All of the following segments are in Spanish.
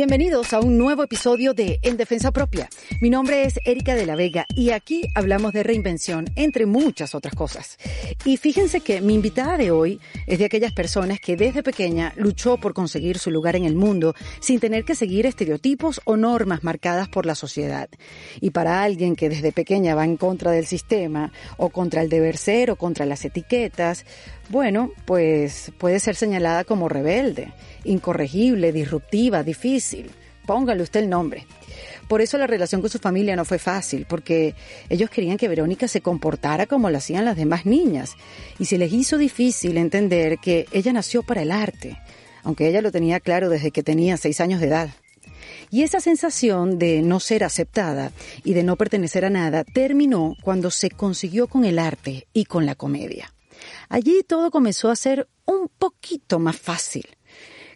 Bienvenidos a un nuevo episodio de En Defensa Propia. Mi nombre es Erika de la Vega y aquí hablamos de reinvención, entre muchas otras cosas. Y fíjense que mi invitada de hoy es de aquellas personas que desde pequeña luchó por conseguir su lugar en el mundo sin tener que seguir estereotipos o normas marcadas por la sociedad. Y para alguien que desde pequeña va en contra del sistema o contra el deber ser o contra las etiquetas, bueno, pues puede ser señalada como rebelde, incorregible, disruptiva, difícil. Póngale usted el nombre. Por eso la relación con su familia no fue fácil, porque ellos querían que Verónica se comportara como lo hacían las demás niñas. Y se les hizo difícil entender que ella nació para el arte, aunque ella lo tenía claro desde que tenía seis años de edad. Y esa sensación de no ser aceptada y de no pertenecer a nada terminó cuando se consiguió con el arte y con la comedia. Allí todo comenzó a ser un poquito más fácil.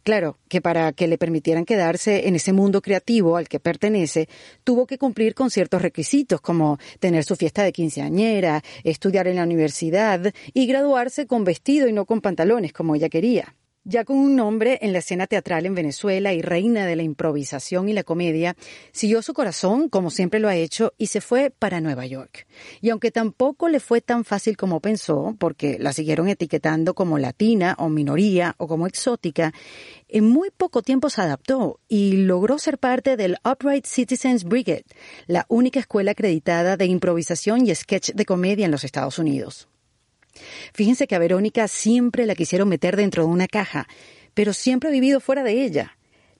Claro, que para que le permitieran quedarse en ese mundo creativo al que pertenece, tuvo que cumplir con ciertos requisitos como tener su fiesta de quinceañera, estudiar en la universidad y graduarse con vestido y no con pantalones como ella quería. Ya con un nombre en la escena teatral en Venezuela y reina de la improvisación y la comedia, siguió su corazón como siempre lo ha hecho y se fue para Nueva York. Y aunque tampoco le fue tan fácil como pensó, porque la siguieron etiquetando como latina o minoría o como exótica, en muy poco tiempo se adaptó y logró ser parte del Upright Citizens Brigade, la única escuela acreditada de improvisación y sketch de comedia en los Estados Unidos. Fíjense que a Verónica siempre la quisieron meter dentro de una caja, pero siempre ha vivido fuera de ella.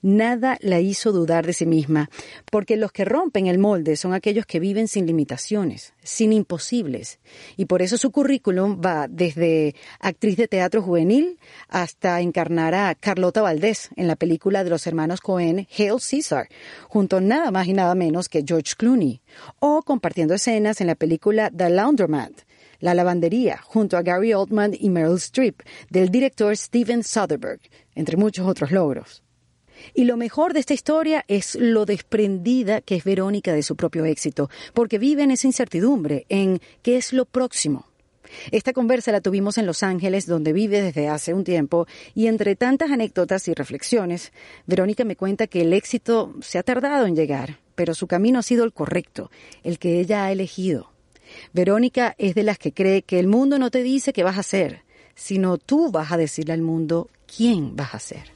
Nada la hizo dudar de sí misma, porque los que rompen el molde son aquellos que viven sin limitaciones, sin imposibles. Y por eso su currículum va desde actriz de teatro juvenil hasta encarnar a Carlota Valdés en la película de los hermanos Cohen, Hail Caesar, junto a nada más y nada menos que George Clooney, o compartiendo escenas en la película The Laundromat, la lavandería, junto a Gary Oldman y Meryl Streep, del director Steven Soderbergh, entre muchos otros logros. Y lo mejor de esta historia es lo desprendida que es Verónica de su propio éxito, porque vive en esa incertidumbre, en qué es lo próximo. Esta conversa la tuvimos en Los Ángeles, donde vive desde hace un tiempo, y entre tantas anécdotas y reflexiones, Verónica me cuenta que el éxito se ha tardado en llegar, pero su camino ha sido el correcto, el que ella ha elegido. Verónica es de las que cree que el mundo no te dice qué vas a hacer, sino tú vas a decirle al mundo quién vas a ser.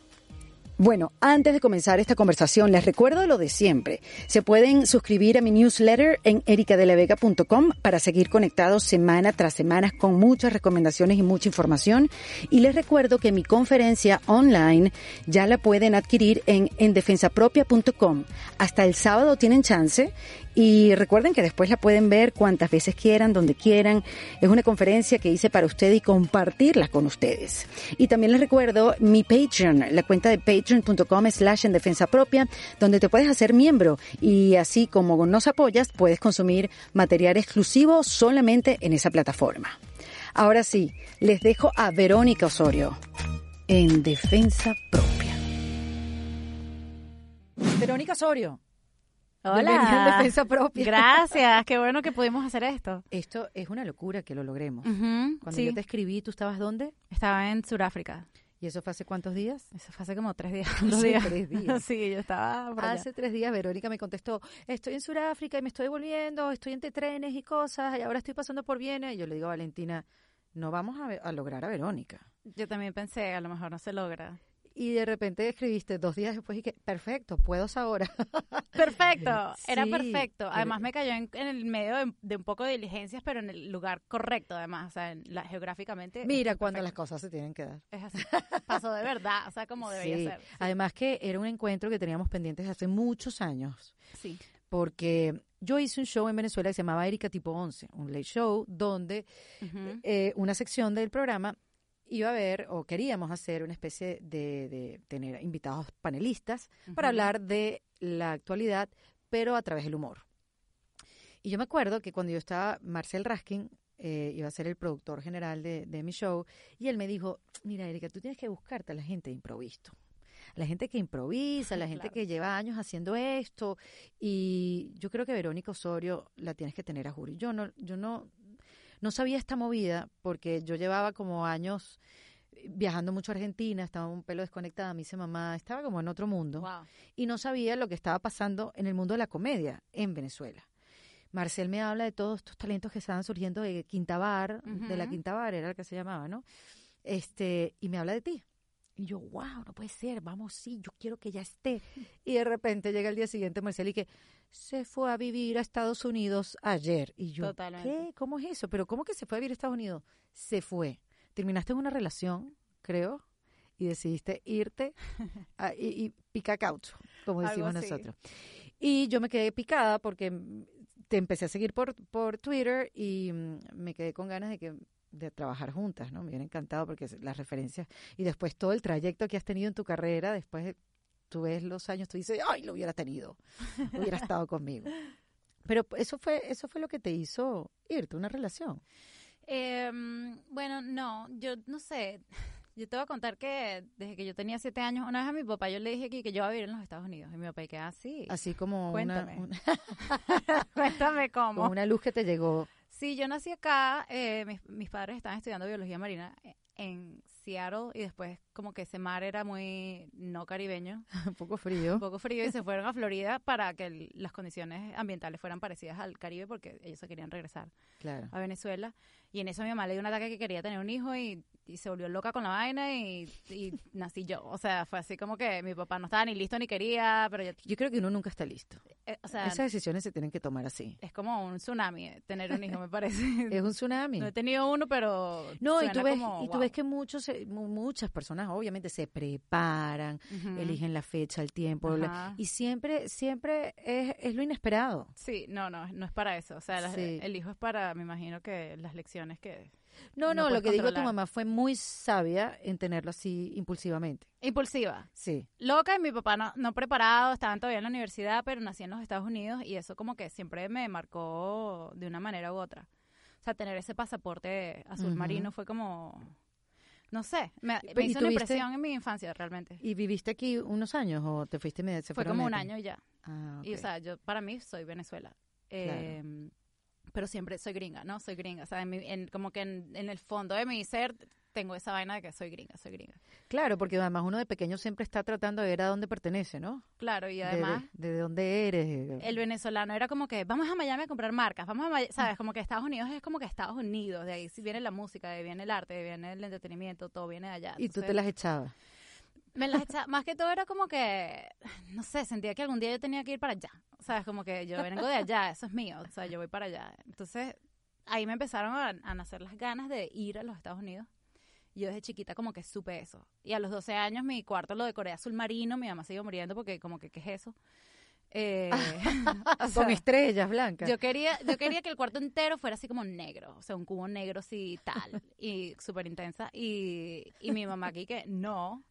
Bueno, antes de comenzar esta conversación, les recuerdo lo de siempre. Se pueden suscribir a mi newsletter en ericadelavega.com para seguir conectados semana tras semana con muchas recomendaciones y mucha información. Y les recuerdo que mi conferencia online ya la pueden adquirir en endefensapropia.com. Hasta el sábado tienen chance y recuerden que después la pueden ver cuantas veces quieran, donde quieran. Es una conferencia que hice para ustedes y compartirla con ustedes. Y también les recuerdo mi Patreon, la cuenta de patreon.com slash en defensa propia, donde te puedes hacer miembro y así como nos apoyas, puedes consumir material exclusivo solamente en esa plataforma. Ahora sí, les dejo a Verónica Osorio en defensa propia. Verónica Osorio. Hola. en defensa propia. Gracias, qué bueno que pudimos hacer esto. Esto es una locura que lo logremos. Cuando sí. yo te escribí, ¿tú estabas dónde? Estaba en Sudáfrica. ¿Y eso fue hace cuántos días? Eso fue hace como tres días. Hace dos días. tres días. sí, yo estaba por allá. Hace tres días Verónica me contestó, estoy en Sudáfrica y me estoy volviendo, estoy entre trenes y cosas, y ahora estoy pasando por Viena. Y yo le digo a Valentina, no vamos a lograr a Verónica. Yo también pensé, a lo mejor no se logra. Y de repente escribiste dos días después y que, perfecto, puedo ahora. Perfecto, era perfecto. Además me cayó en, en el medio de, de un poco de diligencias, pero en el lugar correcto, además, o sea, en la, geográficamente. Mira cuando las cosas se tienen que dar. Es así. Pasó de verdad, o sea, como debería Sí. ser. Sí. Además que era un encuentro que teníamos pendientes hace muchos años. sí. Porque yo hice un show en Venezuela que se llamaba Erika Tipo 11, un late show donde eh, una sección del programa iba a ver o queríamos hacer una especie de, de tener invitados panelistas para hablar de la actualidad, pero a través del humor. Y yo me acuerdo que cuando yo estaba, Marcel Raskin eh, iba a ser el productor general de, de mi show, y él me dijo, mira Erika, tú tienes que buscarte a la gente de improviso. La gente que improvisa, la gente Claro. que lleva años haciendo esto, y yo creo que Verónica Osorio la tienes que tener a juro. Yo no, yo no, no sabía esta movida porque yo llevaba como años viajando mucho a Argentina, estaba un pelo desconectada, me dice mamá, estaba como en otro mundo Wow. y no sabía lo que estaba pasando en el mundo de la comedia en Venezuela. Marcel me habla de todos estos talentos que estaban surgiendo de Quinta Bar, de la Ujú. Quinta Bar era el que se llamaba, ¿no? Este, y me habla de ti. Y yo, wow, no puede ser, vamos, sí, yo quiero que ya esté. Y de repente llega el día siguiente Marcel y que se fue a vivir a Estados Unidos ayer. Y yo, Totalmente. ¿qué? ¿Cómo es eso? ¿Pero cómo que se fue a vivir a Estados Unidos? Se fue. Terminaste en una relación, creo, y decidiste irte a- y, y pica caucho, como decimos nosotros. Y yo me quedé picada porque te empecé a seguir por, por Twitter y mm, me quedé con ganas de que de trabajar juntas, ¿no? Me hubiera encantado porque las referencias y después todo el trayecto que has tenido en tu carrera, después de- tú ves los años, tú dices, ay, lo hubiera tenido, hubiera estado conmigo. Pero eso fue, eso fue lo que te hizo irte, una relación. Em, bueno, no, yo no sé. Yo te voy a contar que desde que yo tenía siete años, una vez a mi papá yo le dije aquí que yo iba a vivir en los Estados Unidos. Y mi papá, que así? Así como una, Cuéntame. una- Cuéntame cómo. como una luz que te llegó. Sí, yo nací acá, eh, mis, mis padres estaban estudiando biología marina eh, en Seattle y después como que ese mar era muy no caribeño, un poco frío. un poco frío y se fueron a Florida para que el- las condiciones ambientales fueran parecidas al Caribe porque ellos se querían regresar Claro. a Venezuela y en eso mi mamá le dio un ataque que quería tener un hijo y, y se volvió loca con la vaina y, y nací yo, o sea, fue así como que mi papá no estaba ni listo ni quería, pero ya, Yo creo que uno nunca está listo. eh, o sea, Esas decisiones se tienen que tomar así. es como un tsunami eh, tener un hijo, me parece. Es un tsunami. No he tenido uno, pero. No, y tú ves, como, y tú wow. ves que muchos, mu- muchas personas obviamente se preparan, eligen la fecha, el tiempo, la- y siempre, siempre es, es lo inesperado. Sí, no, no, no es para eso. O sea, las- Sí. el hijo es para, me imagino que las lecciones que. No, No no, lo que digo tu mamá fue muy sabia en tenerlo así impulsivamente. Impulsiva. Sí. Loca y mi papá no, no preparado, estaban todavía en la universidad, pero nací en los Estados Unidos y eso como que siempre me marcó de una manera u otra. O sea, tener ese pasaporte azul marino fue como. No sé, me, me ¿y hizo una impresión en mi infancia realmente. ¿Y viviste aquí unos años o te fuiste medio? Fue como un año y ya. Ah, Y o sea, yo para mí soy Venezuela. Eh, Pero siempre soy gringa, ¿no? Soy gringa. O sea, en mi- en- como que en, en el fondo de mi ser tengo esa vaina de que soy gringa, soy gringa. Claro, porque además uno de pequeño siempre está tratando de ver a dónde pertenece, ¿no? Claro, y De- además de, de dónde eres. el venezolano era como que vamos a Miami a comprar marcas, vamos a, Maya- ¿sabes? Como que Estados Unidos es como que Estados Unidos, de ahí viene la música, de ahí viene el arte, de ahí viene el entretenimiento, todo viene de allá. y tú te las echabas. Me las echa- más que todo era como que, no sé, sentía que algún día yo tenía que ir para allá. ¿Sabes? Como que yo vengo de allá, eso es mío, o sea, yo voy para allá. Entonces, ahí me empezaron a, a nacer las ganas de ir a los Estados Unidos. Yo desde chiquita como que supe eso. Y a los 12 años mi cuarto lo decoré azul marino, mi mamá se iba muriendo porque como que, ¿qué es eso? Eh, o sea, Con estrellas blancas. yo quería, yo quería que el cuarto entero fuera así como negro, o sea, un cubo negro así tal, y súper intensa. Y, y mi mamá aquí que no,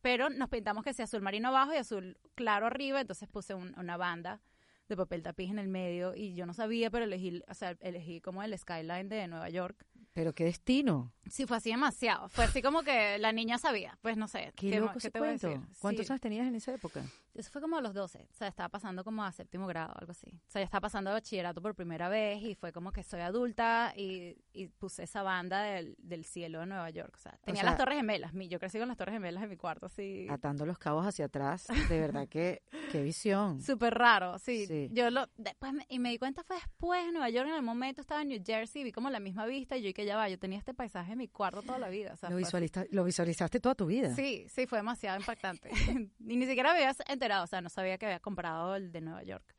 pero nos pintamos que sea azul marino abajo y azul claro arriba, entonces puse un- una banda de papel tapiz en el medio y yo no sabía, pero elegí, o sea, elegí como el skyline de Nueva York. Pero qué destino. Sí, fue así demasiado. Fue así como que la niña sabía, pues no sé. Qué, ¿qué, loco qué ese te voy a cuento. decir? ¿Cuántos Sí. años tenías en esa época? Eso fue como a los 12, o sea, estaba pasando como a séptimo grado, algo así. O sea, ya estaba pasando bachillerato por primera vez y fue como que soy adulta y, y puse esa banda del, del cielo de Nueva York. O sea, tenía sea- las Torres Gemelas, yo crecí con las Torres Gemelas en mi cuarto, así. Atando los cabos hacia atrás. De verdad que qué visión. Súper raro, sí. Sí. Yo lo, después me- y me di cuenta fue después en Nueva York, en el momento estaba en New Jersey, vi como la misma vista y yo y que ya va, yo tenía este paisaje en mi cuarto toda la vida. O sea, Lo, visualiza- lo visualizaste toda tu vida. Sí, sí, fue demasiado impactante. y ni siquiera me había enterado, o sea, no sabía que había comprado el de Nueva York.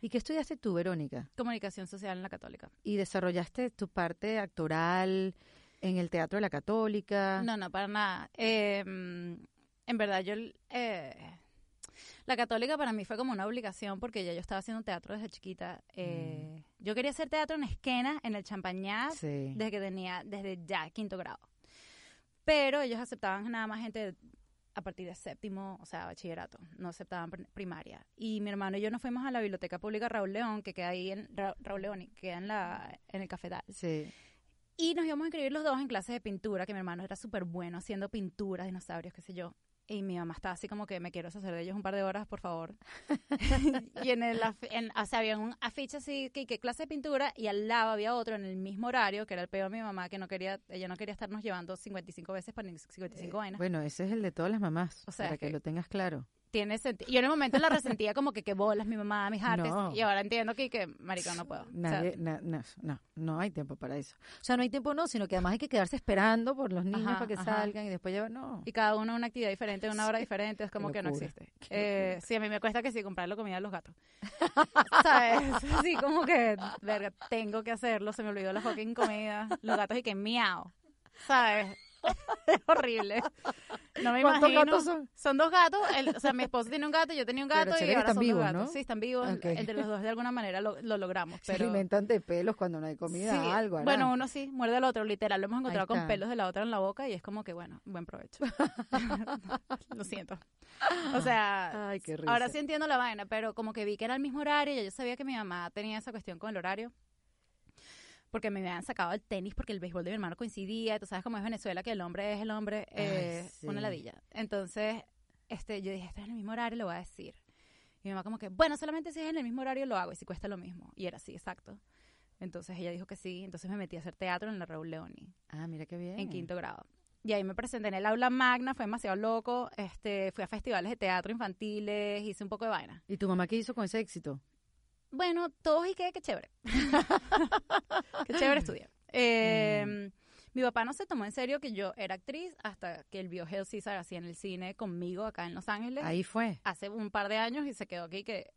¿Y qué estudiaste tú, Verónica? Comunicación social en la católica. ¿Y desarrollaste tu parte actoral en el Teatro de la Católica? No, no, para nada. Eh, mm, en verdad, yo... eh, la católica para mí fue como una obligación porque ya yo estaba haciendo teatro desde chiquita. Eh, Yo quería hacer teatro en Esquena, en el Champañat, Sí. desde que tenía, desde ya quinto grado. Pero ellos aceptaban nada más gente a partir de séptimo, o sea, bachillerato, no aceptaban pr- primaria. Y mi hermano y yo nos fuimos a la Biblioteca Pública Raúl León, que queda ahí en Ra- Raúl León, y que queda en, la, en el cafetal. Sí. Y nos íbamos a inscribir los dos en clases de pintura, que mi hermano era súper bueno haciendo pinturas, dinosaurios, qué sé yo. Y mi mamá estaba así como que me quiero deshacer de ellos un par de horas, por favor. y en el, en, o sea, había un afiche así, que, que clase de pintura, y al lado había otro en el mismo horario, que era el peor de mi mamá, que no quería, ella no quería estarnos llevando 55 veces para 55 vainas. Bueno, ese es el de todas las mamás, O sea, para que, que- lo tengas claro. Tiene sentido. Yo en el momento la resentía como que qué bolas mi mamá, mis artes, No. y ahora entiendo que, que marica, no puedo. O sea, Nadie, na- na- no, no hay tiempo para eso. O sea, no hay tiempo no, sino que además hay que quedarse esperando por los niños Ajá, para que ajá. salgan y después llevar, no. y cada uno una actividad diferente, una hora diferente, es como que no existe. Eh, sí, a mí me cuesta que sí comprarle comida a los gatos. ¿Sabes? Así como que, verga, tengo que hacerlo, se me olvidó la fucking comida. Los gatos y que miau. ¿Sabes? Es horrible. No me ¿Cuántos imagino. gatos son? Son dos gatos. el- o sea, mi esposo tiene un gato, yo tenía un Pero gato y ahora están son vivos, dos gatos. ¿no? Sí, están vivos. Entre los dos de alguna manera lo, lo logramos. Se Pero alimentan de pelos cuando no hay comida, Sí, algo. Bueno, uno sí, muerde al otro, literal. Lo hemos encontrado con pelos de la otra en la boca y es como que, bueno, buen provecho. Lo siento. O sea, Ay, qué risa. ahora sí entiendo la vaina, pero como que vi que era el mismo horario, y yo sabía que mi mamá tenía esa cuestión con el horario. Porque me habían sacado el tenis porque el béisbol de mi hermano coincidía. Tú sabes cómo es Venezuela, que el hombre es el hombre, eh, sí. una ladilla. Entonces, este, yo dije, esto es en el mismo horario, lo voy a decir. Y mi mamá como que, bueno, solamente si es en el mismo horario lo hago y si cuesta lo mismo. Y era así, exacto. Entonces ella dijo que sí, entonces me metí a hacer teatro en la Raúl Leoni, Ah, mira qué bien. en quinto grado. Y ahí me presenté en el aula magna, fue demasiado loco, este, fui a festivales de teatro infantiles, hice un poco de vaina. ¿Y tu mamá qué hizo con ese éxito? Bueno, todos y qué, qué chévere. qué chévere estudiar. Eh, Mm. Mi papá no se tomó en serio que yo era actriz hasta que él vio Hell Caesar así en el cine conmigo acá en Los Ángeles Ahí fue. hace un par de años y se quedó aquí que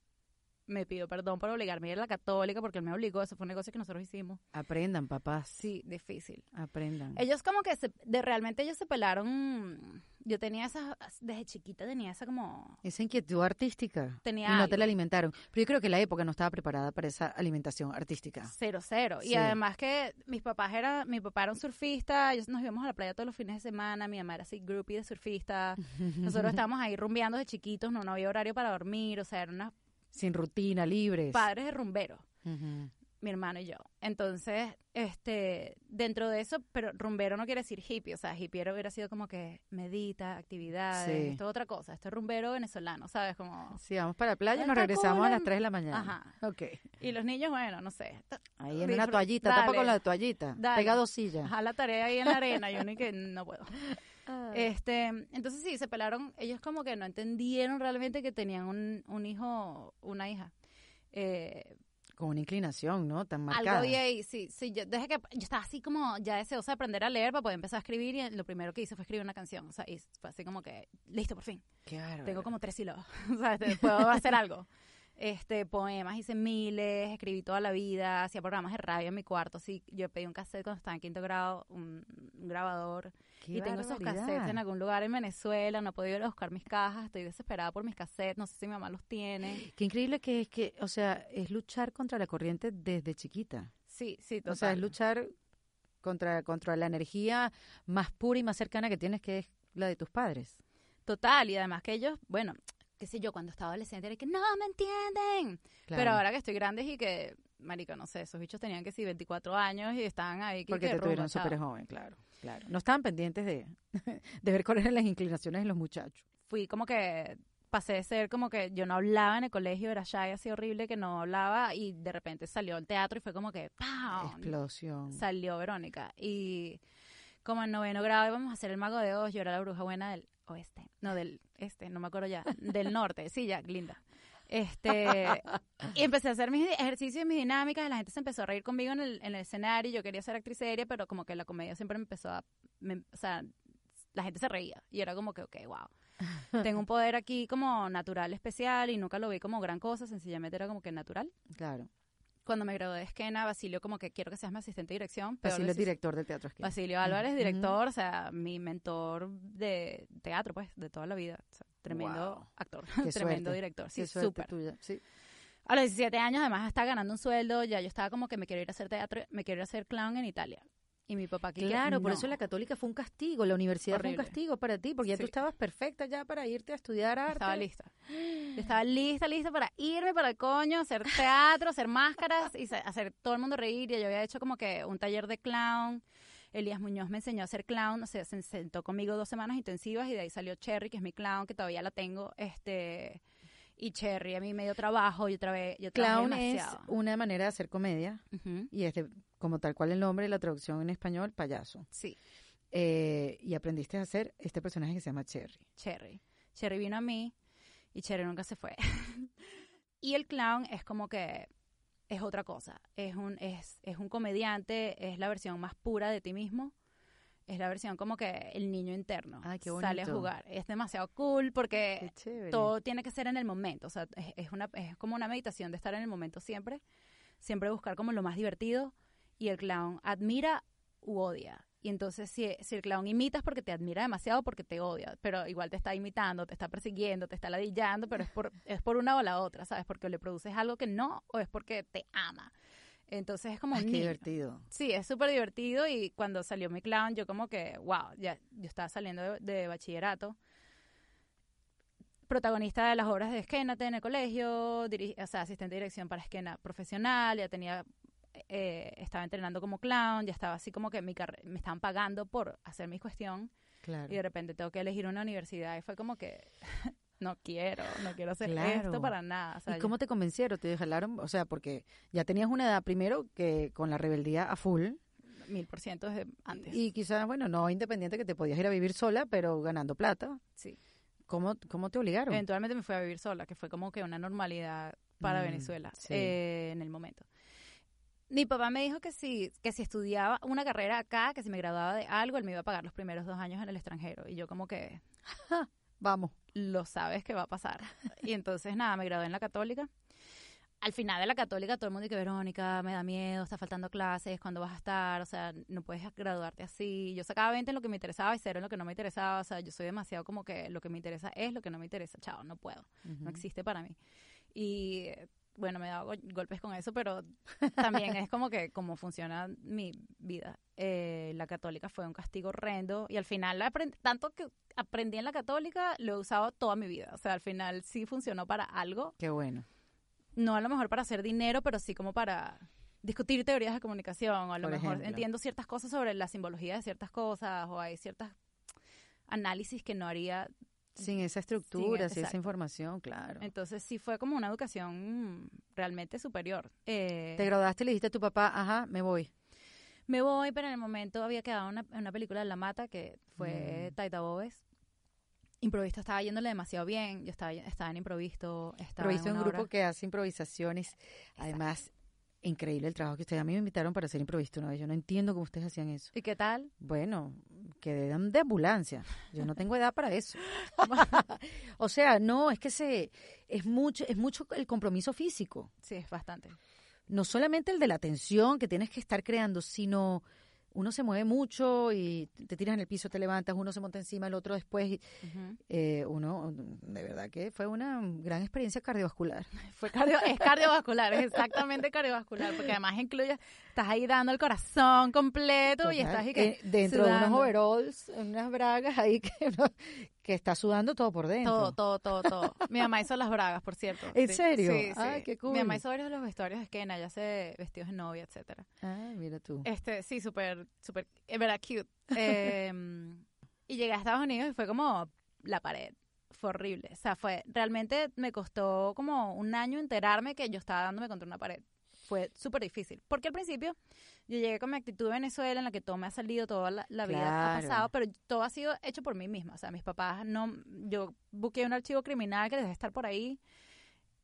me pidió perdón por obligarme a ir a la católica porque él me obligó, eso fue un negocio que nosotros hicimos. Aprendan, papás. Sí, difícil. Aprendan. Ellos como que se, de realmente ellos se pelaron. Yo tenía esa desde chiquita tenía esa como Esa inquietud artística. Tenía y no te la alimentaron. Pero yo creo que la época no estaba preparada para esa alimentación artística. cero cero y además que mis papás era mi papá era un surfista, ellos nos íbamos a la playa todos los fines de semana, mi mamá era así groupie de surfista. Nosotros estábamos ahí rumbeando de chiquitos, no no había horario para dormir, o sea, eran unos Sin rutina, libres. padres de rumberos. Ujú. mi hermano y yo. Entonces, este, dentro de eso, pero rumbero no quiere decir hippie, o sea, hippiero hubiera sido como que medita, actividades, Sí. esto es otra cosa, esto es rumbero venezolano, ¿sabes? Como... Sí, vamos para la playa y nos regresamos cool a las en- 3 de la mañana. Ajá. Ok. Y los niños, bueno, no sé, Ahí en una toallita, tapa con la toallita. Dale. Pega dos sillas. Ajá, la tarea ahí en la arena, yo ni que no puedo. Este, entonces sí, se pelaron, ellos como que no entendieron realmente que tenían un, un hijo, una hija. Eh, Con una inclinación, ¿no? Tan marcada. Algo había ahí, sí, sí, yo, desde que yo estaba así como ya deseosa de aprender a leer para poder empezar a escribir y lo primero que hice fue escribir una canción, o sea, y fue así como que, listo, por fin, Claro. tengo como tres sílabas, o sea, este, puedo hacer algo. Este, poemas hice miles, escribí toda la vida, hacía programas de radio en mi cuarto, sí, yo pedí un cassette cuando estaba en quinto grado, un, un grabador, y tengo esos cassettes en algún lugar en Venezuela, no he podido ir a buscar mis cajas, estoy desesperada por mis cassettes, no sé si mi mamá los tiene. Qué increíble que es que, o sea, es luchar contra la corriente desde chiquita. Sí, sí, total. O sea, es luchar contra, contra la energía más pura y más cercana que tienes, que es la de tus padres. Total, y además que ellos, bueno, qué sé yo, cuando estaba adolescente era que no me entienden. Claro. Pero ahora que estoy grande y que, marico, no sé, esos bichos tenían que sí 24 años y estaban ahí. que- Porque que te tuvieron súper joven, claro, claro. No estaban pendientes de, de ver cuáles eran las inclinaciones de los muchachos. Fui como que, pasé de ser como que yo no hablaba en el colegio, era shy así horrible que no hablaba y de repente salió el teatro y fue como que, ¡pam! Explosión. Salió Verónica. Y como en noveno grado íbamos a hacer el mago de Oz, yo era la bruja buena del oeste. No, del este, no me acuerdo ya. Del norte, sí, ya, linda. Este, y empecé a hacer mis ejercicios y mis dinámicas, y la gente se empezó a reír conmigo en el, en el escenario, yo quería ser actriz seria, pero como que la comedia siempre me empezó a, o sea, la gente se reía, y era como que, ok, wow. Tengo un poder aquí como natural especial y nunca lo vi como gran cosa, sencillamente era como que natural. Claro. Cuando me gradué de Esquena, Basilio como que quiero que seas mi asistente de dirección. Basilio es director del Teatro Esquina. Basilio Álvarez, director, o sea, mi mentor de teatro, pues, de toda la vida. O sea, tremendo Wow. actor, Qué tremendo suerte. director. Sí, súper. tuya. Sí. A los 17 años, además, estaba ganando un sueldo. Ya yo estaba como que me quiero ir a hacer teatro, me quiero ir a hacer clown en Italia. Y mi papá que Claro, por no. eso la católica fue un castigo, la universidad fue un castigo para ti, porque ya tú Sí. estabas perfecta ya para irte a estudiar arte. Estaba lista. Yo estaba lista, lista para irme para el coño, hacer teatro, hacer máscaras y hacer todo el mundo reír. Y yo había hecho como que un taller de clown. Elías Muñoz me enseñó a ser clown, o sea, se sentó conmigo dos semanas intensivas y de ahí salió Cherry, que es mi clown, que todavía la tengo, este, y Cherry a mí me dio trabajo, yo trabajé, yo trabajé Clown es una manera de hacer comedia Ujú, y es de- como tal cual el nombre, la traducción en español, payaso. Sí, Eh, y aprendiste a hacer este personaje que se llama Cherry. Cherry. Cherry vino a mí y Cherry nunca se fue. y el clown es como que es otra cosa. Es un, es, es un comediante, es la versión más pura de ti mismo. Es la versión como que el niño interno Ay, qué sale a jugar. Es demasiado cool porque todo tiene que ser en el momento. O sea, es, es una, es como una meditación de estar en el momento siempre. Siempre buscar como lo más divertido. Y el clown admira u odia. Y entonces, si, si el clown imita es porque te admira demasiado, porque te odia. Pero igual te está imitando, te está persiguiendo, te está ladillando, pero es por, es por una o la otra, ¿sabes? Porque le produces algo que no o es porque te ama. Entonces es como un niño. divertido. Sí, es súper divertido y cuando salió mi clown yo como que, wow, ya yo estaba saliendo de, de bachillerato. Protagonista de las obras de Esquénate en el colegio, o sea, asistente de dirección para Esquena profesional, ya tenía, eh, estaba entrenando como clown, ya estaba así como que mi me estaban pagando por hacer mi cuestión Claro. y de repente tengo que elegir una universidad y fue como que no quiero, no quiero hacer Claro. esto para nada. o sea, ¿Y cómo te convencieron? ¿Te jalaron? O sea, porque ya tenías una edad primero que con la rebeldía a full mil por ciento desde antes. y quizás, bueno, no independiente que te podías ir a vivir sola, pero ganando plata. sí. ¿Cómo, cómo te obligaron? Eventualmente me fui a vivir sola, que fue como que una normalidad para Mm, Venezuela sí. eh, en el momento. Mi papá me dijo que si, que si estudiaba una carrera acá, que si me graduaba de algo, él me iba a pagar los primeros dos años en el extranjero. Y yo como que, Vamos. lo sabes que va a pasar. y entonces nada, me gradué en la católica. Al final de la católica todo el mundo dice, Verónica, me da miedo, está faltando clases, ¿cuándo vas a estar? O sea, no puedes graduarte así. Yo sacaba 20 en lo que me interesaba y cero en lo que no me interesaba. O sea, yo soy demasiado como que lo que me interesa es lo que no me interesa. Chao, no puedo no existe para mí. Y bueno, me he dado go- golpes con eso, pero también es como que como funciona mi vida. Eh, la católica fue un castigo horrendo y al final, tanto que aprendí en la católica, lo he usado toda mi vida. O sea, al final sí funcionó para algo, Qué bueno. no a lo mejor para hacer dinero, pero sí como para discutir teorías de comunicación, o a lo Por mejor ejemplo. entiendo ciertas cosas sobre la simbología de ciertas cosas, o hay ciertas análisis que no haría Sin esa estructura, sin esa información, claro. Entonces sí fue como una educación realmente superior. Eh, Te graduaste y le dijiste a tu papá, ajá, me voy. me voy, pero en el momento había quedado una, una película de La Mata que fue Mm. Taita Bobes. Improvisto estaba yéndole demasiado bien. Yo estaba, estaba en improvisto. Estaba Improviso en un grupo obra. que hace improvisaciones. Además, increíble el trabajo que ustedes. A mí me invitaron para hacer improvisto una vez. Yo no entiendo cómo ustedes hacían eso. ¿Y qué tal? Bueno, que dan de ambulancia. Yo no tengo edad para eso. o sea, no, es que se es mucho es mucho el compromiso físico. Sí, es bastante. No solamente el de la tensión que tienes que estar creando, sino uno se mueve mucho y te tiras en el piso, te levantas, uno se monta encima, el otro después. y, eh, uno, de verdad que fue una gran experiencia cardiovascular. Fue cardio, es cardiovascular, es exactamente cardiovascular, porque además incluye, estás ahí dando el corazón completo y estás ahí que Eh, dentro de unos overalls, unas bragas ahí que, que está sudando todo por dentro. Todo, todo, todo, todo. Mi mamá hizo las bragas, por cierto. ¿En Sí, serio? Sí, sí. Ay, qué cool. Mi mamá hizo varios de los vestuarios de Esquena, ya hace vestidos de novia, etcétera. Ah, mira tú. Este, sí, súper, súper, es verdad, cute. Eh, y llegué a Estados Unidos y fue como la pared. Fue horrible. O sea, fue, realmente me costó como un año enterarme que yo estaba dándome contra una pared. Fue súper difícil. Porque al principio yo llegué con mi actitud de Venezuela en la que todo me ha salido, toda la, la vida ha pasado, pero todo ha sido hecho por mí misma. O sea, mis papás no, yo busqué un archivo criminal que debe estar por ahí.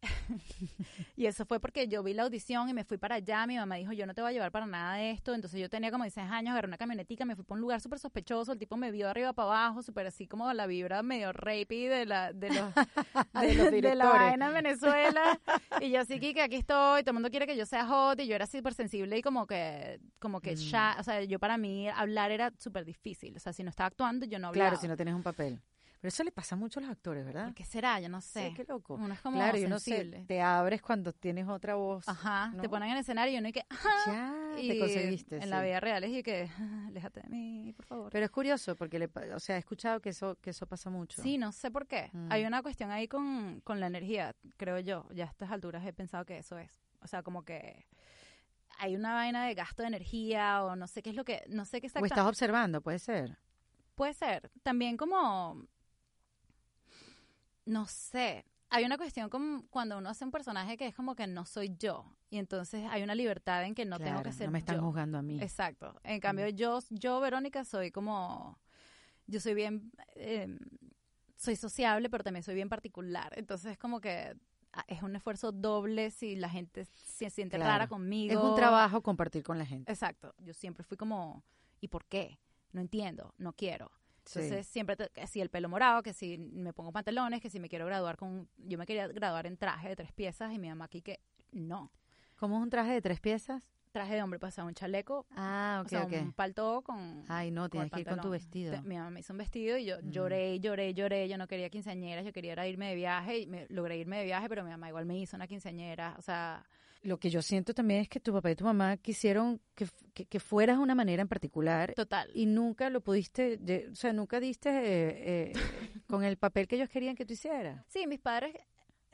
y eso fue porque yo vi la audición y me fui para allá. Mi mamá dijo, yo no te voy a llevar para nada de esto. Entonces yo tenía como 16 años, agarré una camionetica, me fui para un lugar súper sospechoso. El tipo me vio arriba para abajo, súper así como la vibra medio rapey de la, de los, De los de la vaina en Venezuela. y yo así que aquí estoy, todo el mundo quiere que yo sea hot y yo era súper sensible y como que, como que Mm. ya, o sea, yo para mí hablar era súper difícil. O sea, si no estaba actuando, yo no hablaba. Claro, si no tienes un papel. Pero eso le pasa mucho a los actores, ¿verdad? ¿Por qué será? Yo no sé. Sí, qué loco. Uno es como claro, y uno se- sensible. te abres cuando tienes otra voz. Ajá, ¿no? te ponen en el escenario y uno y que, Ya, y te conseguiste. En sí. la vida real es y que, aléjate de mí, por favor. Pero es curioso porque, le, o sea, he escuchado que eso, que eso pasa mucho. Sí, no sé por qué. Mm. Hay una cuestión ahí con, con la energía, creo yo. Ya a estas alturas he pensado que eso es. O sea, como que hay una vaina de gasto de energía o no sé qué es lo que, no sé qué O exactamente. estás observando, puede ser. Puede ser. También como, no sé, hay una cuestión como cuando uno hace un personaje que es como que no soy yo. Y entonces hay una libertad en que no tengo que ser No me están yo. juzgando a mí. Exacto. En cambio, yo, yo, Verónica, soy como, yo soy bien, eh, soy sociable, pero también soy bien particular. Entonces es como que ah, es un esfuerzo doble si la gente se siente Claro. rara conmigo. Es un trabajo compartir con la gente. Exacto. Yo siempre fui como, ¿y por qué? No entiendo, no quiero. Sí. Entonces siempre, te- que si el pelo morado, que si me pongo pantalones, que si me quiero graduar con, yo me quería graduar en traje de tres piezas y mi mamá aquí que no. ¿Cómo es un traje de tres piezas? Traje de hombre, pues o sea, un chaleco, Ah, o ok, sea, ok. un palto con... Ay, no, tienes que ir con tu vestido. Te- Mi mamá me hizo un vestido y yo Mm. lloré, lloré, lloré. Yo no quería quinceañeras, yo quería irme de viaje y me, logré irme de viaje, pero mi mamá igual me hizo una quinceañera. O sea, Lo que yo siento también es que tu papá y tu mamá quisieron que, que, que fueras una manera en particular total. y nunca lo pudiste, de- o sea, nunca diste eh, eh, con el papel que ellos querían que tú hicieras. Sí, mis padres,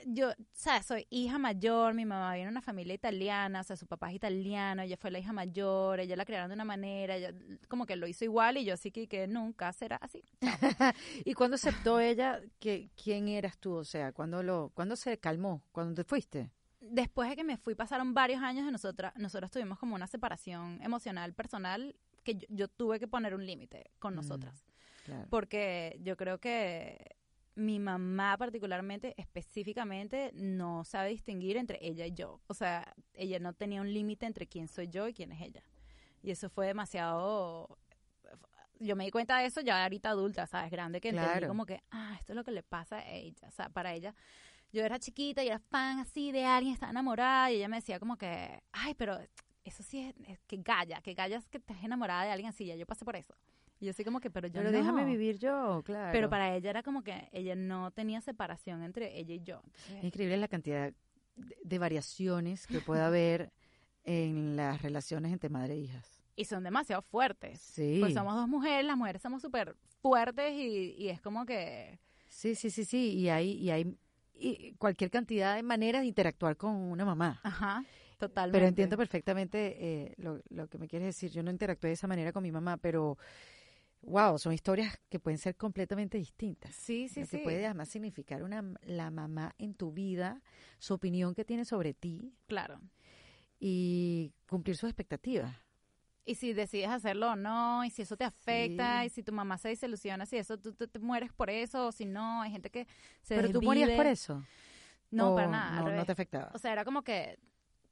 yo, o sea, soy hija mayor, mi mamá viene de una familia italiana, o sea, su papá es italiano, ella fue la hija mayor, ella la criaron de una manera, ella como que lo hizo igual y yo así que, que nunca será así. ¿Y cuándo aceptó ella que quién eras tú? O sea, ¿cuándo, lo, ¿cuándo se calmó? ¿Cuándo te fuiste? Después de que me fui, pasaron varios años de nosotras, nosotros tuvimos como una separación emocional, personal, que yo, yo tuve que poner un límite con Mm. nosotras. Claro. porque yo creo que mi mamá particularmente, específicamente, no sabe distinguir entre ella y yo. O sea, ella no tenía un límite entre quién soy yo y quién es ella. Y eso fue demasiado... Yo me di cuenta de eso ya ahorita adulta, ¿sabes? Grande, que entendí Claro. como que, ah, esto es lo que le pasa a ella. O sea, para ella, yo era chiquita y era fan así de alguien, estaba enamorada y ella me decía como que, ay, pero eso sí es, es que galla, que galla es que estés enamorada de alguien así, ya yo pasé por eso. Y yo así como que, pero yo Pero no. déjame vivir yo, claro. Pero para ella era como que ella no tenía separación entre ella y yo. Entonces, Es increíble la cantidad de, de variaciones que puede haber en las relaciones entre madre e hijas. y son demasiado fuertes. Sí. Pues somos dos mujeres, las mujeres somos súper fuertes y, y es como que... Sí, sí, sí, sí. Y hay, y hay cualquier cantidad de maneras de interactuar con una mamá. Ajá, totalmente. Pero entiendo perfectamente eh, lo, lo que me quieres decir. Yo no interactué de esa manera con mi mamá, pero wow, son historias que pueden ser completamente distintas. Sí, sí, lo que sí. puede además significar una, la mamá en tu vida, su opinión que tiene sobre ti Claro. y cumplir sus expectativas. Y si decides hacerlo o no, y si eso te afecta, Sí. y si tu mamá se desilusiona, si eso tú, tú te mueres por eso, o si no, hay gente que se Pero tú morías por eso. No, ¿O para nada. al No, no te afectaba. O sea, era como que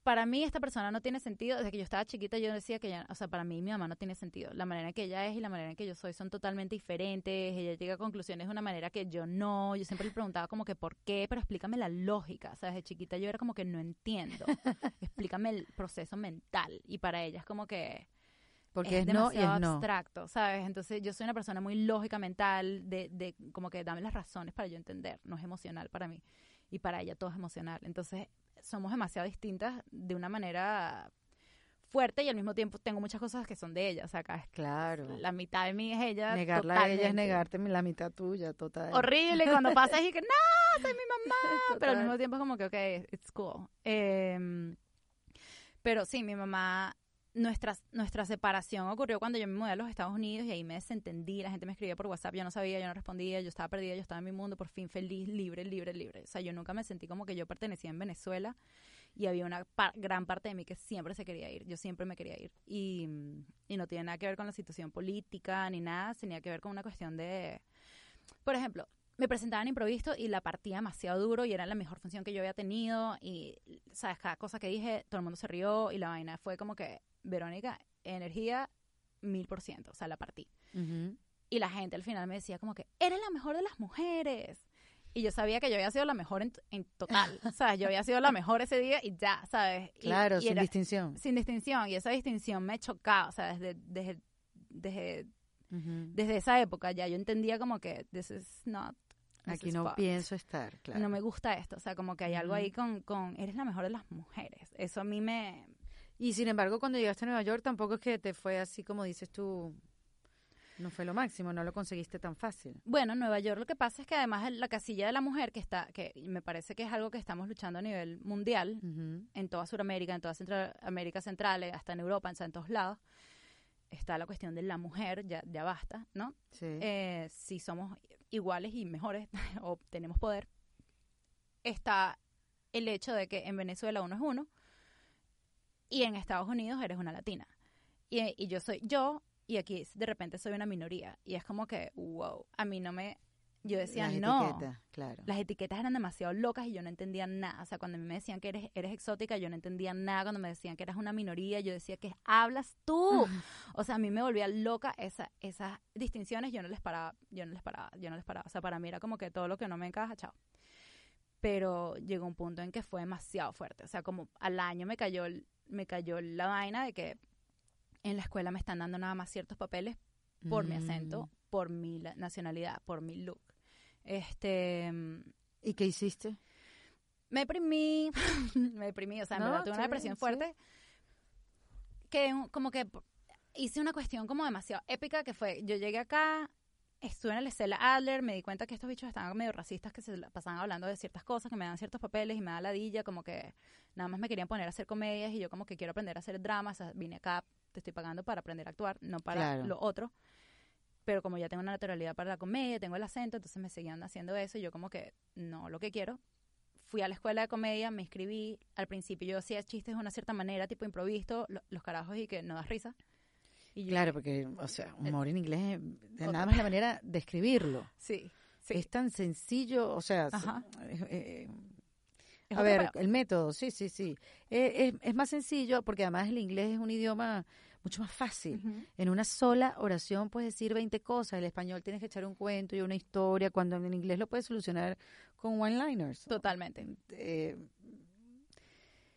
para mí esta persona no tiene sentido. Desde que yo estaba chiquita yo decía que ya, o sea, para mí mi mamá no tiene sentido. La manera en que ella es y la manera en que yo soy son totalmente diferentes. Ella llega a conclusiones de una manera que yo no. Yo siempre le preguntaba como que por qué, pero explícame la lógica. O sea, desde chiquita yo era como que no entiendo. explícame el proceso mental. Y para ella es como que Porque es, es no y demasiado es no. abstracto, ¿sabes? Entonces yo soy una persona muy lógica mental, de, de como que dame las razones para yo entender, no es emocional para mí. Y para ella todo es emocional. Entonces somos demasiado distintas de una manera fuerte y al mismo tiempo tengo muchas cosas que son de ella. O sea, acá es Claro. la mitad de mí es ella. Negarla a ella es negarte la mitad tuya, total. Horrible. Y cuando pasa es y que no, soy mi mamá. Pero al mismo tiempo es como que, ok, it's cool. Em, pero sí, mi mamá, nuestra, nuestra separación ocurrió cuando yo me mudé a los Estados Unidos y ahí me desentendí. La gente me escribía por WhatsApp, yo no sabía, yo no respondía, yo estaba perdida, yo estaba en mi mundo, por fin feliz, libre, libre, libre. O sea, yo nunca me sentí como que yo pertenecía en Venezuela y había una pa- gran parte de mí que siempre se quería ir, yo siempre me quería ir. Y, y no tiene nada que ver con la situación política ni nada, tenía que ver con una cuestión de, por ejemplo, me presentaban improviso y la partía demasiado duro y era la mejor función que yo había tenido y, sabes, cada cosa que dije, todo el mundo se rió y la vaina fue como que, Verónica, energía mil por ciento, o sea, la partí. Ujú. Y la gente al final me decía como que, eres la mejor de las mujeres. Y yo sabía que yo había sido la mejor en, en total, ¿sabes? Yo había sido la mejor ese día y ya, ¿sabes? Y- Claro, y sin era- distinción. sin distinción. Y esa distinción me chocaba, o sea, desde, desde, desde, Ujú. desde esa época ya yo entendía como que this is not Aquí no pienso estar, claro. No me gusta esto, o sea, como que hay algo Ujú. ahí con, con, eres la mejor de las mujeres. Eso a mí me... Y sin embargo, cuando llegaste a Nueva York, tampoco es que te fue así como dices tú. No fue lo máximo, no lo conseguiste tan fácil. Bueno, en Nueva York lo que pasa es que además la casilla de la mujer, que está, que me parece que es algo que estamos luchando a nivel mundial, en toda Sudamérica, en toda Centroamérica Central, eh, hasta en Europa, en todos lados, está la cuestión de la mujer, ya, ya basta, ¿no? Sí. Eh, si somos iguales y mejores o tenemos poder, está el hecho de que en Venezuela uno es uno y en Estados Unidos eres una latina. Y, y yo soy yo y aquí de repente soy una minoría. Y es como que, wow, a mí no me... Yo decía, Las no. etiquetas, claro. Las etiquetas eran demasiado locas y yo no entendía nada. O sea, cuando a mí me decían que eres, eres exótica, yo no entendía nada. Cuando me decían que eras una minoría, yo decía, que hablas tú? O sea, a mí me volvía loca esa, esas distinciones. Yo no les paraba, yo no les paraba, yo no les paraba. O sea, para mí era como que todo lo que no me encaja, chao. Pero llegó un punto en que fue demasiado fuerte. O sea, como al año me cayó, el- me cayó la vaina de que en la escuela me están dando nada más ciertos papeles por mi acento, Mm. por mi nacionalidad, por mi look. Este, mm, ¿Y qué hiciste? me deprimí, me deprimí, o sea, No, verdad tuve una depresión bien, sí. fuerte. Que como que hice una cuestión como demasiado épica que fue, yo llegué acá, estuve en el Estela Adler, me di cuenta que estos bichos estaban medio racistas, que se pasaban hablando de ciertas cosas, que me dan ciertos papeles y me da ladilla, como que nada más me querían poner a hacer comedias y yo como que quiero aprender a hacer dramas, o sea, vine acá, te estoy pagando para aprender a actuar, no para Claro. lo otro. Pero como ya tengo una naturalidad para la comedia, tengo el acento, entonces me seguían haciendo eso y yo como que no lo que quiero. Fui a la escuela de comedia, me inscribí. Al principio yo hacía chistes de una cierta manera, tipo improviso, lo- los carajos y que no das risa. Y yo- Claro, porque, o sea, humor en inglés, Otro. nada más la manera de escribirlo. Sí, sí. Es tan sencillo, o sea, eh, eh, Es a ver, el método, sí, sí, sí. Eh, es, es más sencillo porque además el inglés es un idioma mucho más fácil. En una sola oración puedes decir 20 cosas. El español tienes que echar un cuento y una historia, cuando en inglés lo puedes solucionar con one-liners. Totalmente. Eh,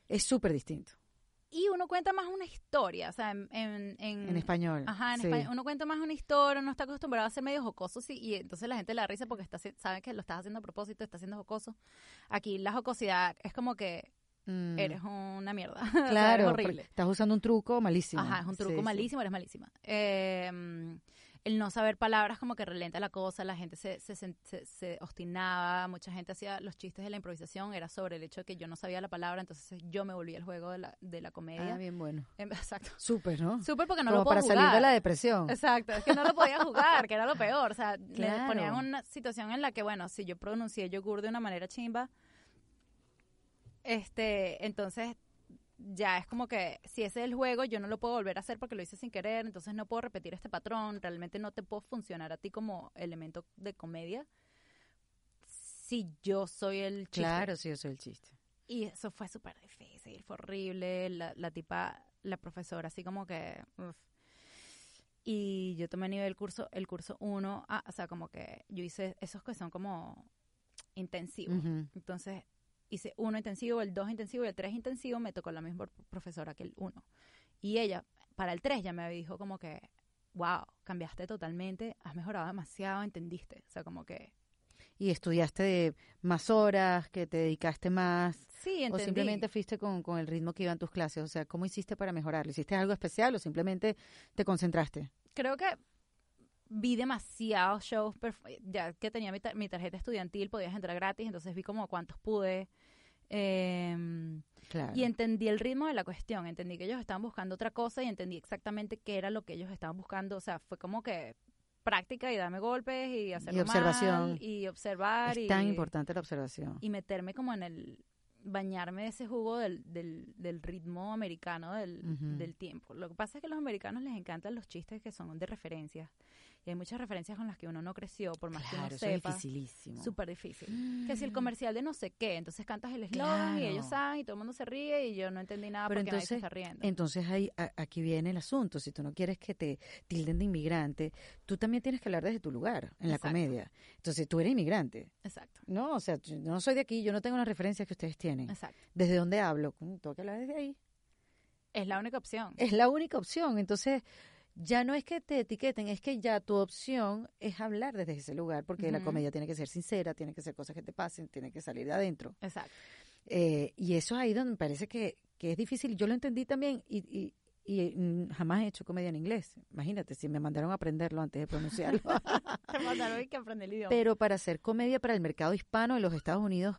es súper distinto Y uno cuenta más una historia, o sea, en... En, en- en español. Ajá, en sí. español. Uno cuenta más una historia, uno está acostumbrado a ser medio jocoso sí, y entonces la gente le da risa porque está, sabe que lo estás haciendo a propósito, está haciendo jocoso. Aquí la jocosidad es como que Mm, eres una mierda. o sea, eres Claro, horrible. estás usando un truco malísimo. Ajá, es un truco Sí, sí. malísimo, eres malísima. Eh, el no saber palabras como que relenta la cosa, la gente se, se, se- se obstinaba, mucha gente hacía los chistes de la improvisación, era sobre el hecho de que yo no sabía la palabra, entonces yo me volví el juego de la, de la comedia. Ah, bien bueno. Em, Exacto. Súper, ¿no? Súper porque no Como lo para jugar. salir de la depresión. Exacto, es que no lo podía jugar, que era lo peor. O sea, Claro. me ponían una situación en la que, bueno, si yo pronuncié yogur de una manera chimba, este, entonces ya es como que si ese es el juego, yo no lo puedo volver a hacer porque lo hice sin querer, entonces no puedo repetir este patrón, realmente no te puedo funcionar a ti como elemento de comedia si yo soy el chiste. Claro, sí, eso es el chiste. Y eso fue súper difícil, fue horrible. La, la tipa, la profesora, así como que. uf. Y yo tomé nivel curso, el curso 1, ah, o sea, como que yo hice esos que son como intensivos. Ujú. Entonces hice uno intensivo, el dos intensivo y el tres intensivo. Me tocó la misma profesora que el uno. Y ella, para el tres, ya me dijo como que, wow, cambiaste totalmente, has mejorado demasiado, entendiste. O sea, como que. Y estudiaste más horas, que te dedicaste más, Sí, entendí. o simplemente fuiste con, con el ritmo que iban tus clases. O sea, ¿cómo hiciste para mejorarlo? ¿Hiciste algo especial o simplemente te concentraste? creo que vi demasiados shows, ya que tenía mi, tar- mi tarjeta estudiantil, podías entrar gratis, entonces vi como cuántos pude. em, Claro. y entendí el ritmo de la cuestión, entendí que ellos estaban buscando otra cosa y entendí exactamente qué era lo que ellos estaban buscando. O sea, fue como que práctica y darme golpes y hacerlo observación. mal y observar es y, tan importante la observación. y meterme como en el bañarme de ese jugo del, del, del ritmo americano del, del tiempo. Lo que pasa es que a los americanos les encantan los chistes que son de referencias. Y hay muchas referencias con las que uno no creció, por más que Claro, uno eso es sepa. dificilísimo. Súper difícil. Que si el comercial de no sé qué, entonces cantas el eslogan y ellos saben y todo el mundo se ríe y yo no entendí nada Pero porque nadie se está riendo. Entonces ahí, a- aquí viene el asunto. Si tú no quieres que te tilden de inmigrante, tú también tienes que hablar desde tu lugar en la Exacto. comedia. Entonces tú eres inmigrante, Exacto, ¿no? O sea, yo no soy de aquí, yo no tengo las referencias que ustedes tienen. exacto. ¿Desde dónde hablo? Mm, Tengo que hablar desde ahí. Es la única opción. Es la única opción. Entonces, ya no es que te etiqueten, es que ya tu opción es hablar desde ese lugar, porque la comedia tiene que ser sincera, tiene que ser cosas que te pasen, tiene que salir de adentro. Exacto. Eh, y eso es ahí donde me parece que, que es difícil. Yo lo entendí también y, y, y jamás he hecho comedia en inglés. Imagínate, si me mandaron a aprenderlo antes de pronunciarlo. Te mandaron que aprender el idioma. Pero para hacer comedia para el mercado hispano en los Estados Unidos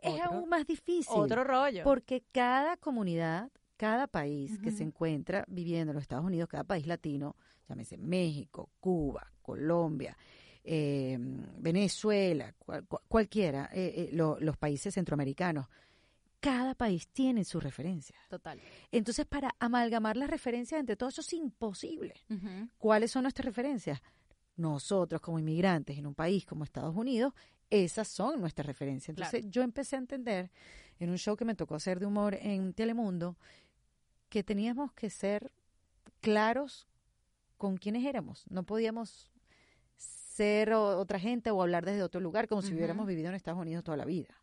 es Otro- aún más difícil. Otro rollo. Porque cada comunidad, cada país que se encuentra viviendo en los Estados Unidos, cada país latino, llámese México, Cuba, Colombia, eh, Venezuela, cual- cual- cualquiera, eh, eh, lo- los países centroamericanos, cada país tiene sus referencias. Total. Entonces, para amalgamar las referencias entre todos, eso es imposible. ¿Cuáles son nuestras referencias? Nosotros como inmigrantes en un país como Estados Unidos, esas son nuestras referencias. Entonces Claro. yo empecé a entender en un show que me tocó hacer de humor en Telemundo que teníamos que ser claros con quiénes éramos. No podíamos ser o- otra gente o hablar desde otro lugar como si hubiéramos vivido en Estados Unidos toda la vida.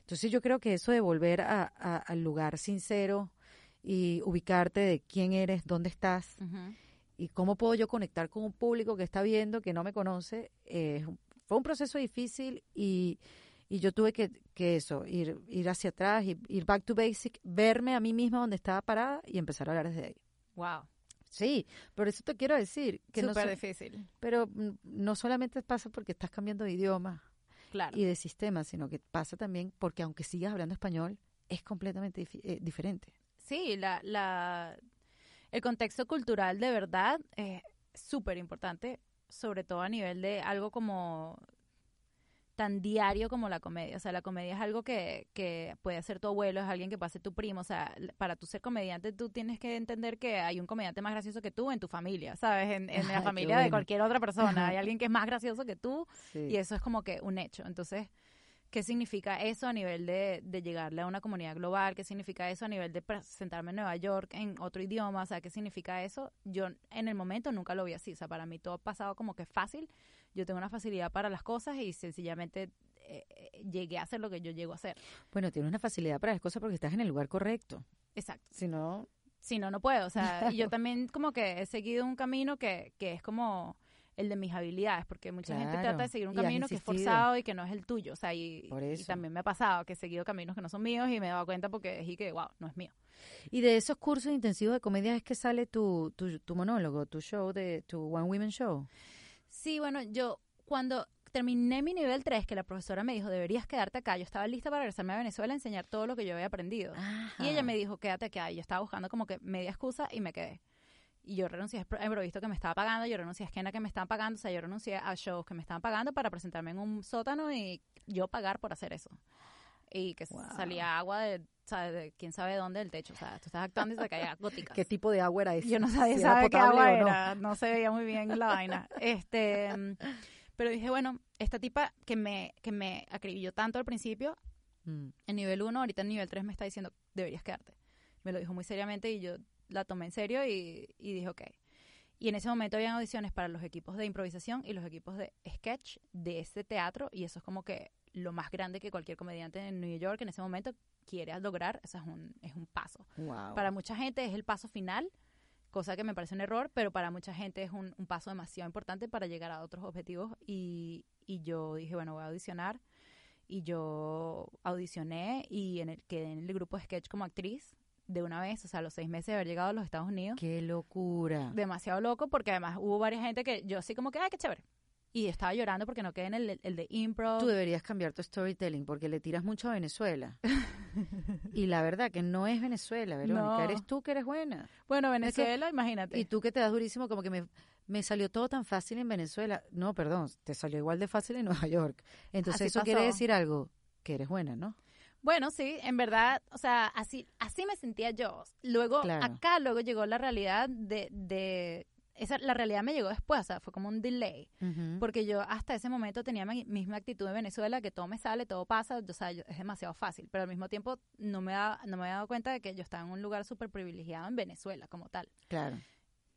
Entonces yo creo que eso de volver a- a- al lugar sincero y ubicarte de quién eres, dónde estás, y cómo puedo yo conectar con un público que está viendo, que no me conoce. Eh, fue un proceso difícil y, y yo tuve que, que eso, ir, ir hacia atrás, ir, ir back to basic, verme a mí misma donde estaba parada y empezar a hablar desde ahí. Wow. Sí, por eso te quiero decir que no, Súper so- difícil. pero no solamente pasa porque estás cambiando de idioma Claro. y de sistema, sino que pasa también porque aunque sigas hablando español, es completamente eh, diferente. Sí, la, la, el contexto cultural de verdad es súper importante, sobre todo a nivel de algo como tan diario como la comedia. O sea, la comedia es algo que, que puede hacer tu abuelo, es alguien que puede ser tu primo. O sea, para tú ser comediante, tú tienes que entender que hay un comediante más gracioso que tú en tu familia, ¿sabes? En, en la familia de cualquier otra persona. Hay alguien que es más gracioso que tú Sí. y eso es como que un hecho. Entonces, ¿qué significa eso a nivel de, de llegarle a una comunidad global? ¿Qué significa eso a nivel de presentarme en Nueva York en otro idioma? O sea, ¿qué significa eso? Yo en el momento nunca lo vi así. O sea, para mí todo ha pasado como que fácil. Yo tengo una facilidad para las cosas y sencillamente eh, eh, llegué a hacer lo que yo llego a hacer. Bueno, tienes una facilidad para las cosas porque estás en el lugar correcto. Exacto. Si no, Si no, no puedo. O sea, y yo también como que he seguido un camino que, que es como el de mis habilidades, porque mucha gente trata de seguir un camino que es forzado y que no es el tuyo. O sea, y, también me ha pasado que he seguido caminos que no son míos y me he dado cuenta porque dije que, wow, no es mío. Y de esos cursos intensivos de comedia es que sale tu, tu, tu monólogo, tu show, de tu One Women Show. Sí, bueno, yo cuando terminé mi nivel 3, que la profesora me dijo, deberías quedarte acá, yo estaba lista para regresarme a Venezuela a enseñar todo lo que yo había aprendido. Y ella me dijo, quédate acá. Y yo estaba buscando como que media excusa y me quedé. Y yo renuncié a Pro- a improviso que me estaba pagando, yo renuncié a esquena que me estaban pagando, o sea, yo renuncié a shows que me estaban pagando para presentarme en un sótano y yo pagar por hacer eso. Y que Wow. salía agua de, quién sabe dónde del techo. O sea, tú estás actuando y se caía goticas. ¿Qué tipo de agua era esa? Yo no sabía Si era sabe qué agua o no. era, no se veía muy bien la vaina. Este, pero dije, bueno, esta tipa que me, que me acribilló tanto al principio, Mm. en nivel 1, ahorita en nivel 3 me está diciendo, deberías quedarte. Me lo dijo muy seriamente y yo la tomé en serio y, y dije, ok. Y en ese momento habían audiciones para los equipos de improvisación y los equipos de sketch de ese teatro y eso es como que lo más grande que cualquier comediante en New York en ese momento quiere lograr, eso es un, es un paso. Wow. Para mucha gente es el paso final, cosa que me parece un error, pero para mucha gente es un, un paso demasiado importante para llegar a otros objetivos. Y, y yo dije, bueno, voy a audicionar. Y yo audicioné y en el, quedé en el grupo de sketch como actriz de una vez, o sea, a los seis meses de haber llegado a los Estados Unidos. Qué locura. Demasiado loco, porque además hubo varias gente que yo así como que, ay, qué chévere. Y estaba llorando porque no quedé en el, el de improv. Tú deberías cambiar tu storytelling porque le tiras mucho a Venezuela. y la verdad que no es Venezuela, Verónica. No. Eres tú que eres buena. Bueno, Venezuela, imagínate. Y tú que te das durísimo, como que me, me salió todo tan fácil en Venezuela. No, perdón, te salió igual de fácil en Nueva York. Entonces Así eso quiere decir algo, que eres buena, ¿no? Bueno, sí, en verdad, o sea, así, así me sentía yo. Luego, Claro. acá luego llegó la realidad de, de esa, la realidad me llegó después, o sea, fue como un delay. Porque yo hasta ese momento tenía mi misma actitud en Venezuela, que todo me sale, todo pasa, o sea, yo- es demasiado fácil. Pero al mismo tiempo no me, da, no me había dado cuenta de que yo estaba en un lugar súper privilegiado en Venezuela como tal. Claro.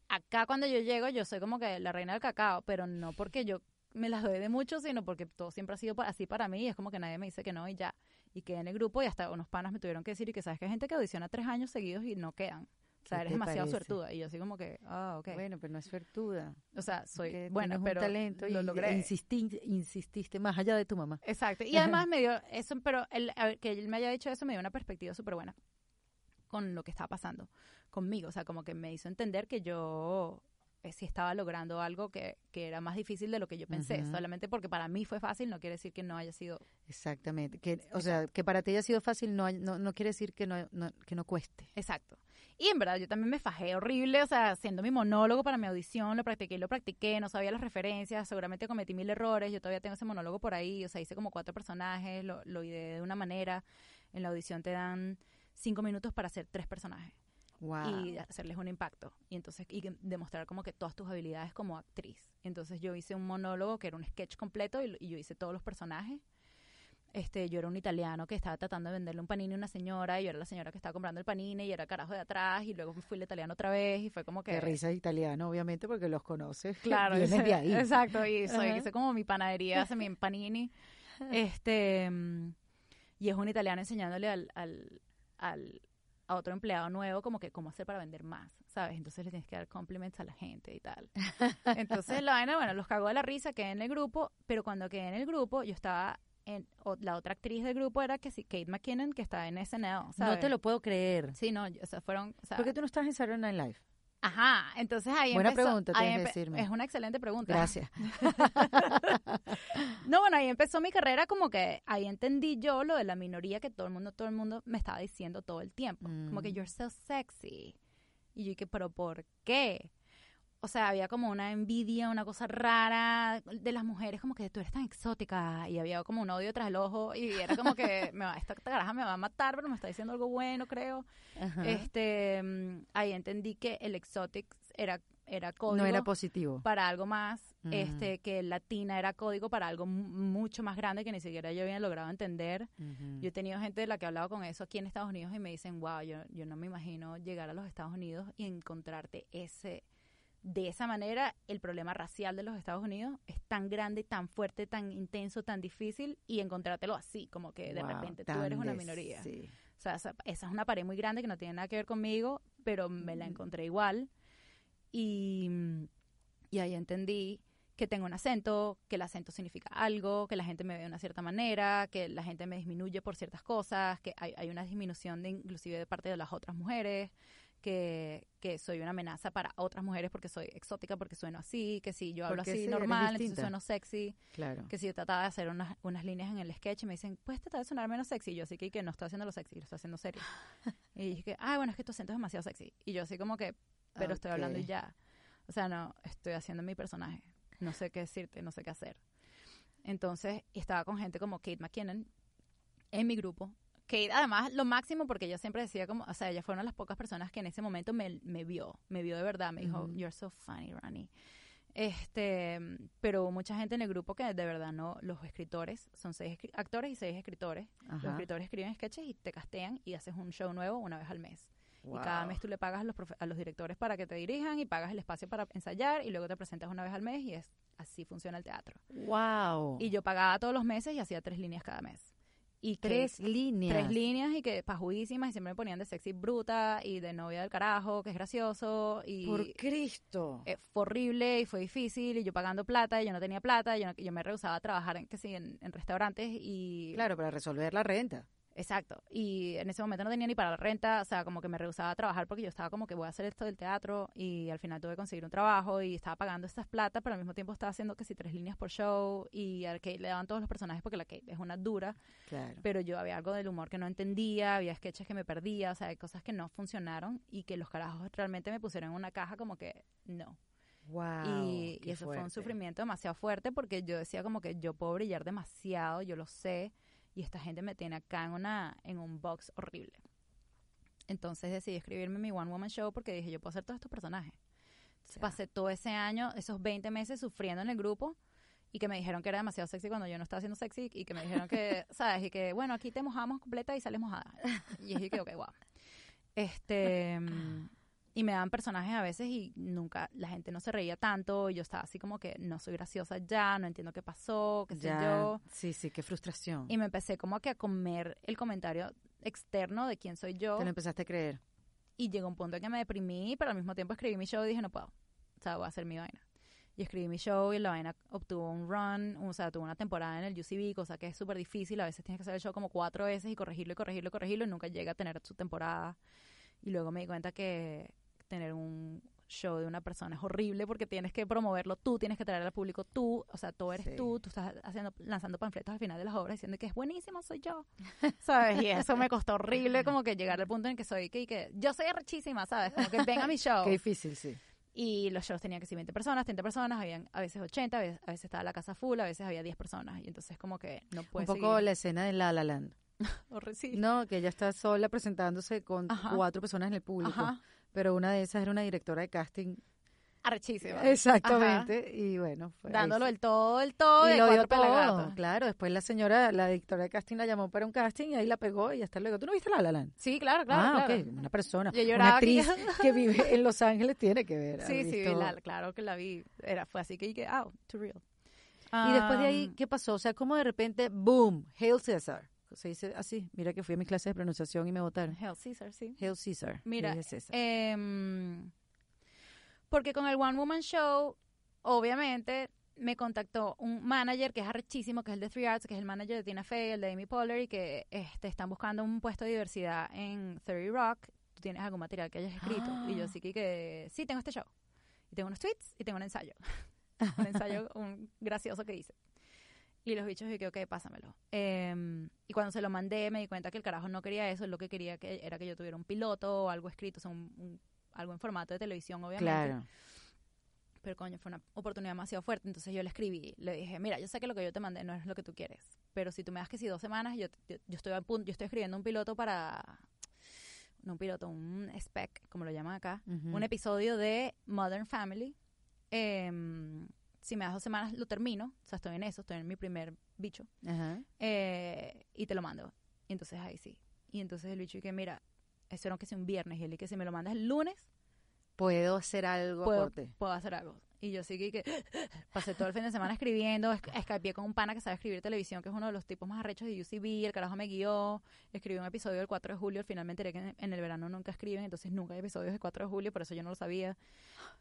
Acá cuando yo llego, yo soy como que la reina del cacao, pero no porque yo me las doy de mucho, sino porque todo siempre ha sido así para mí y es como que nadie me dice que no y ya. Y quedé en el grupo y hasta unos panas me tuvieron que decir y que sabes que hay gente que audiciona tres años seguidos y no quedan. O sea, ¿Qué eres demasiado parece? suertuda. Y yo así como que, ah, ok. Bueno, pero no es suertuda. o sea, soy que tienes pero un talento lo y logré. insistí- insististe más allá de tu mamá. Exacto. Y además me dio eso, pero el, que él me haya dicho eso me dio una perspectiva súper buena. con lo que estaba pasando conmigo. O sea, como que me hizo entender que yo eh, sí estaba logrando algo que, que era más difícil de lo que yo pensé. Solamente porque para mí fue fácil no quiere decir que no haya sido Exactamente. Que, o sea, que para ti haya sido fácil no, no, no quiere decir que no, no- que no cueste. Exacto. Y en verdad yo también me fajé horrible, o sea, haciendo mi monólogo para mi audición, lo practiqué y lo practiqué, no sabía las referencias, seguramente cometí mil errores, yo todavía tengo ese monólogo por ahí, o sea, hice como cuatro personajes, lo, lo ideé de una manera, en la audición te dan cinco minutos para hacer tres personajes Wow. y hacerles un impacto y entonces y demostrar como que todas tus habilidades como actriz. Entonces yo hice un monólogo que era un sketch completo y, y yo hice todos los personajes. Este, yo era un italiano que estaba tratando de venderle un panini a una señora y yo era la señora que estaba comprando el panini y era carajo de atrás y luego fui el italiano otra vez y fue como que Qué risa italiano, obviamente, porque los conoces. Claro, Vienes ese- de ahí. exacto, y soy hice como mi panadería, hace mi panini. Este mm, y es un italiano enseñándole al, al, al a otro empleado nuevo como que cómo hacer para vender más, ¿sabes? Entonces le tienes que dar compliments a la gente y tal. Entonces la vaina, bueno, los cagó de la risa, quedé en el grupo, pero cuando quedé en el grupo, yo estaba en o- la otra actriz del grupo era que sí, Kate McKinnon, que está en SNL, ¿sabes? No te lo puedo creer. Sí, no, o sea, fueron, o sea, ¿Por qué tú no estás en Saturday Night Live? Ajá, entonces ahí Buena empezó- pregunta, ahí tienes que decirme. Es una excelente pregunta. Gracias. No, bueno, ahí empezó mi carrera como que ahí entendí yo lo de la minoría que todo el mundo, todo el mundo me estaba diciendo todo el tiempo. Como que Mm. you're so sexy. Y yo dije, pero ¿por qué? O sea, había como una envidia, una cosa rara de las mujeres, como que tú eres tan exótica. Y había como un odio tras el ojo. Y era como que me va, esta caraja me va a matar, pero me está diciendo algo bueno, creo. Ajá. Este, mm, ahí entendí que el exotic era, era código no era positivo. para algo más, Mm. este, que latina era código para algo mu- mucho más grande que ni siquiera yo había logrado entender. Yo he tenido gente de la que he hablado con eso aquí en Estados Unidos y me dicen, wow, yo, yo no me imagino llegar a los Estados Unidos y encontrarte ese, de esa manera, el problema racial de los Estados Unidos es tan grande, tan fuerte, tan intenso, tan difícil y encontrártelo así, como que de Wow, repente tú eres una minoría. sí. O sea, esa, esa es una pared muy grande que no tiene nada que ver conmigo, pero me la Mm. encontré igual. Y, y ahí entendí que tengo un acento, que el acento significa algo, que la gente me ve de una cierta manera, que la gente me disminuye por ciertas cosas, que hay, hay una disminución de inclusive de parte de las otras mujeres, que, que soy una amenaza para otras mujeres porque soy exótica, porque sueno así, que si yo hablo Porque así sí, normal, entonces sueno sexy Claro. que si yo trataba de hacer unas, unas líneas en el sketch y me dicen, puedes tratar de sonar menos sexy. Y yo así que, que no estoy haciendo lo sexy, lo estoy haciendo serio. y dije, ah, bueno, es que tu acento es demasiado sexy. Y yo así como que, pero estoy hablando y ya. O sea, no, estoy haciendo mi personaje. No sé qué decirte, no sé qué hacer. Entonces, estaba con gente como Kate McKinnon en mi grupo. Kate, además, lo máximo, porque ella siempre decía como, o sea, ella fue una de las pocas personas que en ese momento me, me vio, me vio de verdad, me dijo, you're so funny, Ronnie. Este, pero hubo mucha gente en el grupo que de verdad no, los escritores, son seis actores y seis escritores. Los escritores escriben sketches y te castean y haces un show nuevo una vez al mes. Wow. Y cada mes tú le pagas a los, profe- a los directores para que te dirijan y pagas el espacio para ensayar y luego te presentas una vez al mes y es así funciona el teatro. Wow. Y yo pagaba todos los meses y hacía tres líneas cada mes. Y que- tres líneas. Tres líneas y que pajuísimas y siempre me ponían de sexy bruta y de novia del carajo, que es gracioso y Por Cristo. eh, fue horrible y fue difícil y yo pagando plata y yo no tenía plata, yo, no- yo me rehusaba a trabajar en, que sí, en, en restaurantes y Claro, para resolver la renta. Exacto. Y en ese momento no tenía ni para la renta, o sea, como que me rehusaba a trabajar porque yo estaba como que voy a hacer esto del teatro y al final tuve que conseguir un trabajo y estaba pagando estas plata, pero al mismo tiempo estaba haciendo que si tres líneas por show y al Kate le daban todos los personajes porque la Kate es una dura, Claro. pero yo había algo del humor que no entendía, había sketches que me perdía, o sea, hay cosas que no funcionaron y que los carajos realmente me pusieron en una caja como que no. Wow. y, y eso fue un sufrimiento demasiado fuerte porque yo decía como que yo puedo brillar demasiado, yo lo sé, y esta gente me tiene acá en una en un box horrible. Entonces decidí escribirme mi One Woman Show porque dije, yo puedo hacer todos estos personajes. Entonces Ya. pasé todo ese año, esos 20 meses sufriendo en el grupo y que me dijeron que era demasiado sexy cuando yo no estaba haciendo sexy y que me dijeron que, ¿sabes? Y que, bueno, aquí te mojamos completa y sales mojada. Y dije que, ok, wow. Este, y me daban personajes a veces y nunca, la gente no se reía tanto y yo estaba así como que no soy graciosa ya, no entiendo qué pasó, qué sé Ya. yo. Sí, sí, qué frustración. Y me empecé como que a comer el comentario externo de quién soy yo. Te lo empezaste a creer. Y llegó un punto en que me deprimí, pero al mismo tiempo escribí mi show y dije, no puedo. O sea, voy a hacer mi vaina. Y escribí mi show y la vaina obtuvo un run, o sea, tuvo una temporada en el UCB, cosa que es súper difícil. A veces tienes que hacer el show como cuatro veces y corregirlo y corregirlo y corregirlo y nunca llega a tener su temporada. Y luego me di cuenta que tener un show de una persona es horrible porque tienes que promoverlo tú, tienes que traer al público tú, o sea, tú eres Sí. tú, tú estás haciendo, lanzando panfletos al final de las obras diciendo que es buenísimo, soy yo, ¿sabes? Y eso me costó horrible como que llegar al punto en que soy, que, que yo soy arrechísima, ¿sabes? Como que ven a mi show. Qué difícil, sí. Y los shows tenían que ser 20 personas, 30 personas, habían a veces 80, a veces, a veces estaba la casa full, a veces había 10 personas. Y entonces como que no Un puedes poco seguir. la escena de La La Land. Sí. No, que ella está sola presentándose con Ajá. cuatro personas en el público. Ajá. Pero una de esas era una directora de casting. Arrechísima. Exactamente. Y bueno, fue Dándolo ahí el todo, el todo. Y lo dio todo. Claro, después la señora, la directora de casting la llamó para un casting y ahí la pegó y hasta luego. ¿Tú no viste La La Land? Sí, claro, claro. ah, claro. ok. Una persona, una actriz que vive en Los Ángeles tiene que ver. Sí, sí, la- claro que la vi. Era, fue así que dije, ah, too real. Y después de ahí, Um, ¿qué pasó? O sea, como de repente, boom, Hail César. Se dice así. Mira que fui a mis clases de pronunciación y me votaron. Hail Caesar, sí. Hail César. Mira, César. Em, porque con el One Woman Show, obviamente, me contactó un manager que es arrechísimo, que es el de Three Arts, que es el manager de Tina Fey, el de Amy Poehler, y que este, están buscando un puesto de diversidad en 30 Rock. ¿Tú tienes algún material que hayas escrito? Y yo sí que, que sí, tengo este show. Y tengo unos tweets y tengo un ensayo. un ensayo un gracioso que hice. Y los bichos dije, ok, pásamelo. Em, y cuando se lo mandé, me di cuenta que el carajo no quería eso. Lo que quería que era que yo tuviera un piloto o algo escrito, o sea, un- un- algo en formato de televisión, obviamente. Claro. Pero coño, fue una oportunidad demasiado fuerte. Entonces yo le escribí, le dije, mira, yo sé que lo que yo te mandé no es lo que tú quieres. Pero si tú me das que si dos semanas, yo, yo, yo estoy a punto, yo estoy escribiendo un piloto para. No un piloto, un spec, como lo llaman acá. Ujú. Un episodio de Modern Family. Em, si me das dos semanas, lo termino. O sea, estoy en eso, estoy en mi primer bicho. Ajá. Eh, y te lo mando. Y entonces ahí sí. Y entonces el bicho y que, mira, eso era que sea un viernes. Y él y que si me lo mandas el lunes, Puedo hacer algo puedo, puedo hacer algo. Y yo sí que, que pasé todo el fin de semana escribiendo, esc- escapié con un pana que sabe escribir televisión, que es uno de los tipos más arrechos de UCB, el carajo me guió, escribí un episodio del 4 de julio, finalmente enteré que en, el verano nunca escriben, entonces nunca hay episodios del 4 de julio, por eso yo no lo sabía.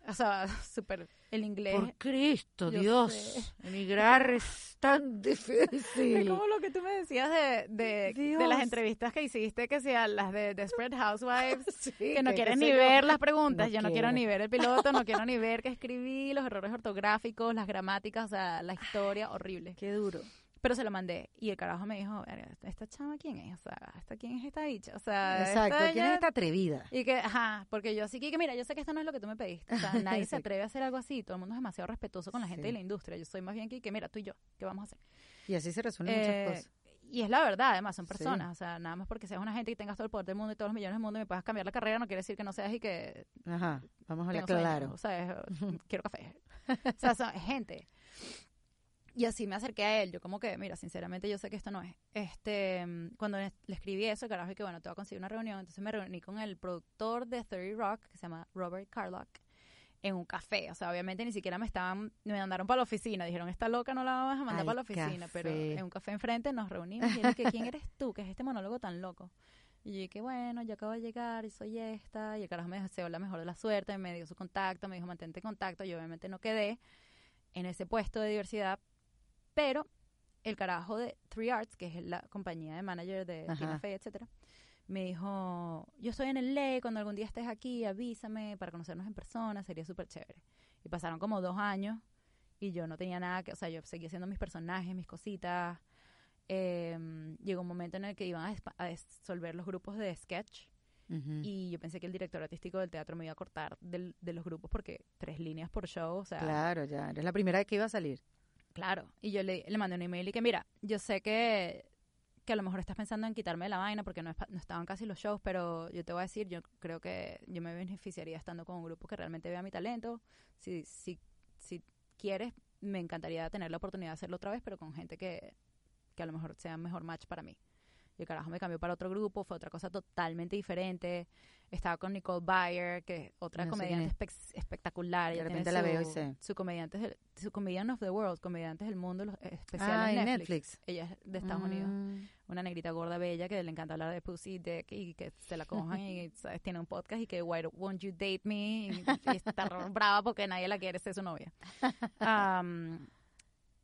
O sea, súper, el inglés Por Cristo, Dios. sé. Emigrar es tan Es difícil. como lo que tú me decías de, de, de las entrevistas que hiciste, que sean las de Desperate Housewives, Sí, que no sé ni yo. ver las preguntas, No yo no quiero quiero. ni ver el piloto, no quiero ni ver qué escribí, los errores ortográficos, las gramáticas, o sea, la historia, horrible. Qué duro. Pero se lo mandé y el carajo me dijo, "Verga, ¿esta chama quién es? O sea, ¿esta quién es esta bicha? O sea, Exacto. esta ¿Quién es esta atrevida? Y que, ajá, porque yo así que, mira, yo sé que esto no es lo que tú me pediste. O sea, nadie se Sí. atreve a hacer algo así. Todo el mundo es demasiado respetuoso con la gente Sí. de la industria. Yo soy más bien que, que mira, tú y yo, ¿qué vamos a hacer? Y así se resuelven Eh, muchas cosas. Y es la verdad, además, son Sí. personas. O sea, nada más porque seas una gente y tengas todo el poder del mundo y todos los millones del mundo y me puedas cambiar la carrera, no quiere decir que no seas y que Ajá. Vamos a hablar claro. O sea, quiero café. O sea, son gente. Y así me acerqué a él. Yo como que, mira, sinceramente yo sé que esto no es. Este, cuando le escribí eso, carajo, y que bueno, te voy a conseguir una reunión. Entonces me reuní con el productor de 30 Rock, que se llama Robert Carlock, en un café. O sea, obviamente ni siquiera me estaban, me mandaron para la oficina. Dijeron, esta loca no la vamos a mandar Al para la oficina. Pero café. en un café enfrente nos reunimos y que ¿quién eres tú? que es este monólogo tan loco? Y yo dije, bueno, yo acabo de llegar y soy esta. Y el carajo me deseó la mejor de la suerte, me dio su contacto, me dijo, mantente en contacto. Yo obviamente no quedé en ese puesto de diversidad, pero el carajo de Three Arts, que es la compañía de manager de. Tina Fey, etcétera, me dijo, yo estoy en el LA, cuando algún día estés aquí, avísame para conocernos en persona, sería súper chévere. Y pasaron como dos años y yo no tenía nada que, o sea, yo seguía haciendo mis personajes, mis cositas. Em, llegó un momento en el que iban a, disolver los grupos de sketch Ujú. y yo pensé que el director artístico del teatro me iba a cortar del- de los grupos porque tres líneas por show, o sea, Claro, ya. Eres la primera vez que iba a salir. Claro, y yo le, le mandé un email y que mira, yo sé que, que a lo mejor estás pensando en quitarme la vaina porque no, es no estaban casi los shows, pero yo te voy a decir, yo creo que yo me beneficiaría estando con un grupo que realmente vea mi talento. Si, si, si quieres, me encantaría tener la oportunidad de hacerlo otra vez, pero con gente que, que a lo mejor sea mejor match para mí. Y el carajo me cambió para otro grupo, fue otra cosa totalmente diferente. Estaba con Nicole Bayer, que es otra No comediante espe- espectacular. De repente la veo y su- sé. Su comediante, del- su Comedian of the World, comediantes del mundo, los especiales Ah, en Netflix. Netflix. Ella es de Estados Unidos. Una negrita gorda bella que le encanta hablar de pussy, dick y que se la cojan y ¿sabes? tiene un podcast y que why won't you date me y, y está brava porque nadie la quiere ser su novia. Am,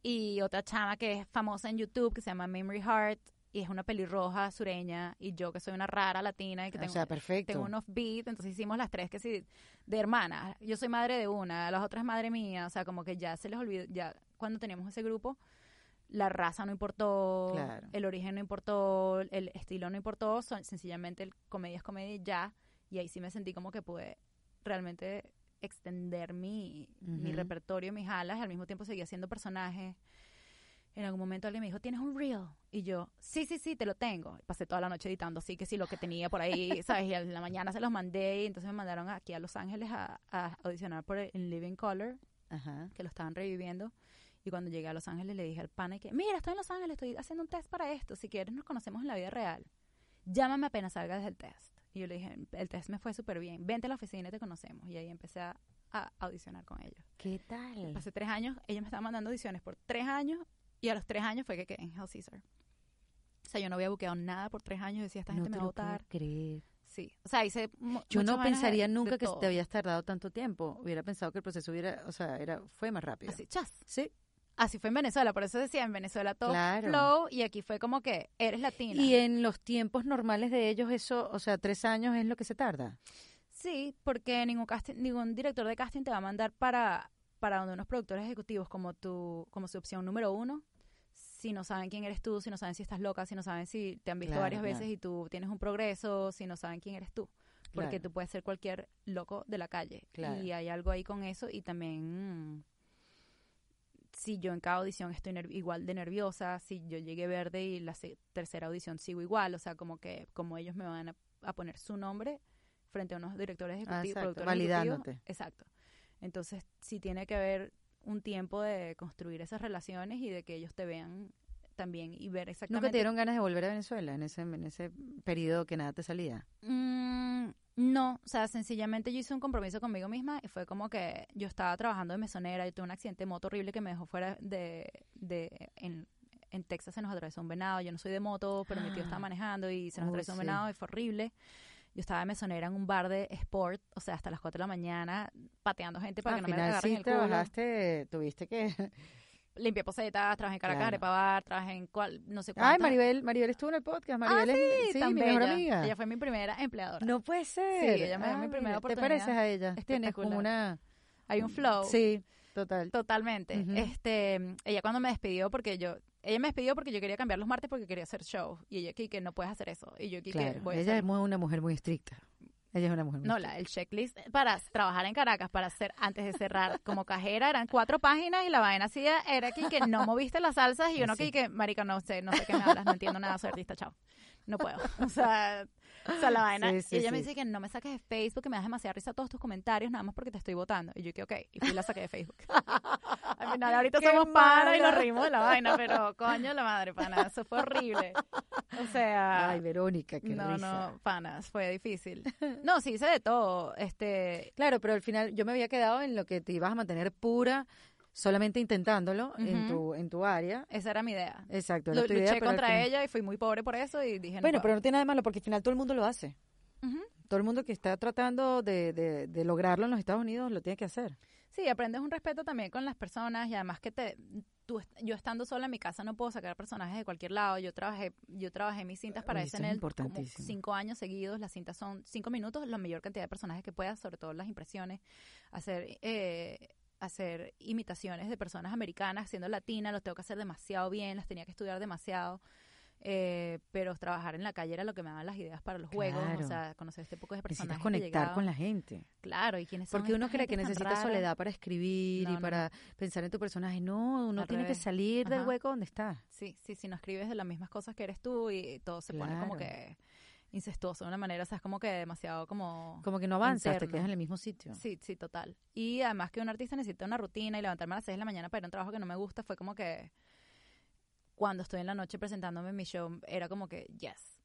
y otra chama que es famosa en YouTube que se llama Memory Heart y es una pelirroja sureña y yo que soy una rara latina y que O tengo, sea, perfecto. tengo unos beats, entonces hicimos las tres que sí, de hermanas. Yo soy madre de una, las otras madre mía, o sea, como que ya se les olvidó, ya cuando teníamos ese grupo, la raza no importó, Claro. el origen no importó, el estilo no importó, son, sencillamente el comedia es comedia y ya, y ahí sí me sentí como que pude realmente extender mi, mi repertorio, mis alas, y al mismo tiempo seguía haciendo personajes. En algún momento alguien me dijo, ¿tienes un reel? Y yo, sí, sí, sí, te lo tengo. Pasé toda la noche editando, así que sí, lo que tenía por ahí, ¿sabes? Y en la mañana se los mandé y entonces me mandaron aquí a Los Ángeles a, a audicionar por el Living Color, Ajá. que lo estaban reviviendo. Y cuando llegué a Los Ángeles le dije al pana que, mira, estoy en Los Ángeles, estoy haciendo un test para esto. Si quieres, nos conocemos en la vida real. Llámame apenas salgas del test. Y yo le dije, el test me fue súper bien. Vente a la oficina y te conocemos. Y ahí empecé a, a audicionar con ellos. ¿Qué tal? Pasé tres años, ellos me estaban mandando audiciones por tres años. Y a los tres años fue que quedé en Hell Caesar. O sea, yo no había buqueado nada por tres años. Decía, esta no gente me va a votar. creer. Sí. O sea, hice Yo no de- pensaría de nunca que todo. te habías tardado tanto tiempo. Hubiera pensado que el proceso hubiera, o sea, era fue más rápido. Así, chas. Sí. Así fue en Venezuela. Por eso decía, en Venezuela todo Claro. flow. Y aquí fue como que eres latina. Y en los tiempos normales de ellos, eso, o sea, tres años es lo que se tarda. Sí, porque ningún casting, ningún director de casting te va a mandar para, para donde unos productores ejecutivos como tu, como su opción número uno, si no saben quién eres tú, si no saben si estás loca, si no saben si te han visto Claro, varias claro. veces y tú tienes un progreso, si no saben quién eres tú. Porque tú puedes ser cualquier loco de la calle. Y hay algo ahí con eso. Y también, si yo en cada audición estoy igual de nerviosa, si yo llegué verde y la tercera audición sigo igual, o sea, como que como ellos me van a, a poner su nombre frente a unos directores ejecutivos, Ah, productores validándote. ejecutivos. Exacto. Entonces, sí tiene que haber un tiempo de construir esas relaciones y de que ellos te vean también y ver exactamente ¿Nunca te dieron ganas de volver a Venezuela en ese, en ese periodo que nada te salía? Mm, no, o sea, sencillamente yo hice un compromiso conmigo misma y fue como que yo estaba trabajando de mesonera, yo tuve un accidente de moto horrible que me dejó fuera de, de en, en Texas se nos atravesó un venado, yo no soy de moto, pero mi tío estaba manejando y se nos atravesó un sí. venado y fue horrible. Yo estaba de mesonera en un bar de sport, o sea, hasta las 4 de la mañana, pateando gente para que no me final agarren sí el culo. trabajaste, tuviste que... Limpié posetas, trabajé en Caracas, Claro. Arepa Bar, trabajé en cual, no sé cuántas. Ay, Maribel, Maribel estuvo en el podcast. Maribel es sí, mi mejor amiga. Ella fue mi primera empleadora. No puede ser. Sí, ella me dio mi primera ¿Te oportunidad. pareces a ella? Tienes como una... Hay un flow. Sí, total. Totalmente. Este, ella cuando me despidió porque yo, ella me despidió porque yo quería cambiar los martes porque quería hacer show y ella que no puedes hacer eso y yo que Claro, voy a ella hacer- es muy- una mujer muy estricta. Ella es una mujer no, la, el checklist para trabajar en Caracas, para hacer, antes de cerrar como cajera, eran cuatro páginas y la vaina así era aquí que no moviste las salsas y yo no Sí. aquí que, marica, no sé, no sé qué me hablas, no entiendo nada, soy artista, chao. No puedo. O sea, o sea la vaina. Sí, sí, y ella me dice que no me saques de Facebook, que me das demasiada risa todos tus comentarios, nada más porque te estoy votando. Y yo que, ok, y fui y la saqué de Facebook. Al final, ahorita Qué somos panas y nos reímos de la vaina, pero coño la madre, pana, eso fue horrible. O sea, Ay, Verónica, qué no, risa. no, panas, fue difícil. No, sí hice de todo. Este, Claro, pero al final yo me había quedado en lo que te ibas a mantener pura, solamente intentándolo en tu en tu área. esa era mi idea. Exacto, era Lu- tu idea, luché contra ella y fui muy pobre por eso y dije, no Bueno, pero no tiene nada de malo porque al final todo el mundo lo hace. Todo el mundo que está tratando de, de, de lograrlo en los Estados Unidos lo tiene que hacer. Sí, aprendes un respeto también con las personas y además que te tú yo estando sola en mi casa no puedo sacar personajes de cualquier lado. Yo trabajé yo trabajé mis cintas para Uy, esto es SNL como cinco años seguidos. Las cintas son cinco minutos, la mayor cantidad de personajes que puedas, sobre todo las impresiones, hacer eh, hacer imitaciones de personas americanas siendo latina, los tengo que hacer demasiado bien, las tenía que estudiar demasiado. Eh, pero trabajar en la calle era lo que me daban las ideas para los juegos, o sea, conocer este poco de que conectar con la gente. Claro, y quiénes son Porque uno cree que necesita rara? soledad para escribir No, y no, para pensar en tu personaje. No, uno Al tiene revés. que salir del hueco donde está. Sí, sí, si no escribes de las mismas cosas que eres tú y todo se pone como que incestuoso de una manera, o sea, es como que demasiado como... Como que no avanzas, te quedas en el mismo sitio. Sí, sí, total. Y además que un artista necesita una rutina y levantarme a las 6 de la mañana para ir a un trabajo que no me gusta, fue como que cuando estoy en la noche presentándome en mi show, era como que, yes.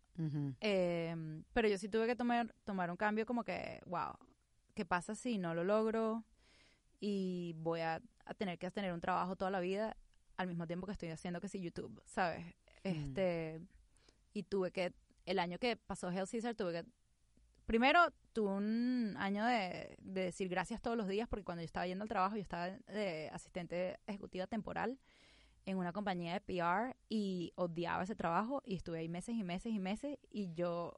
Eh, pero yo sí tuve que tomar, tomar un cambio como que, wow, ¿qué pasa si no lo logro? Y voy a, a tener que tener un trabajo toda la vida al mismo tiempo que estoy haciendo que sí YouTube, ¿sabes? Este, y tuve que, el año que pasó Hell Caesar, tuve que, primero tuve un año de, de decir gracias todos los días porque cuando yo estaba yendo al trabajo yo estaba de asistente ejecutiva temporal en una compañía de PR y odiaba ese trabajo y estuve ahí meses y meses y meses y yo,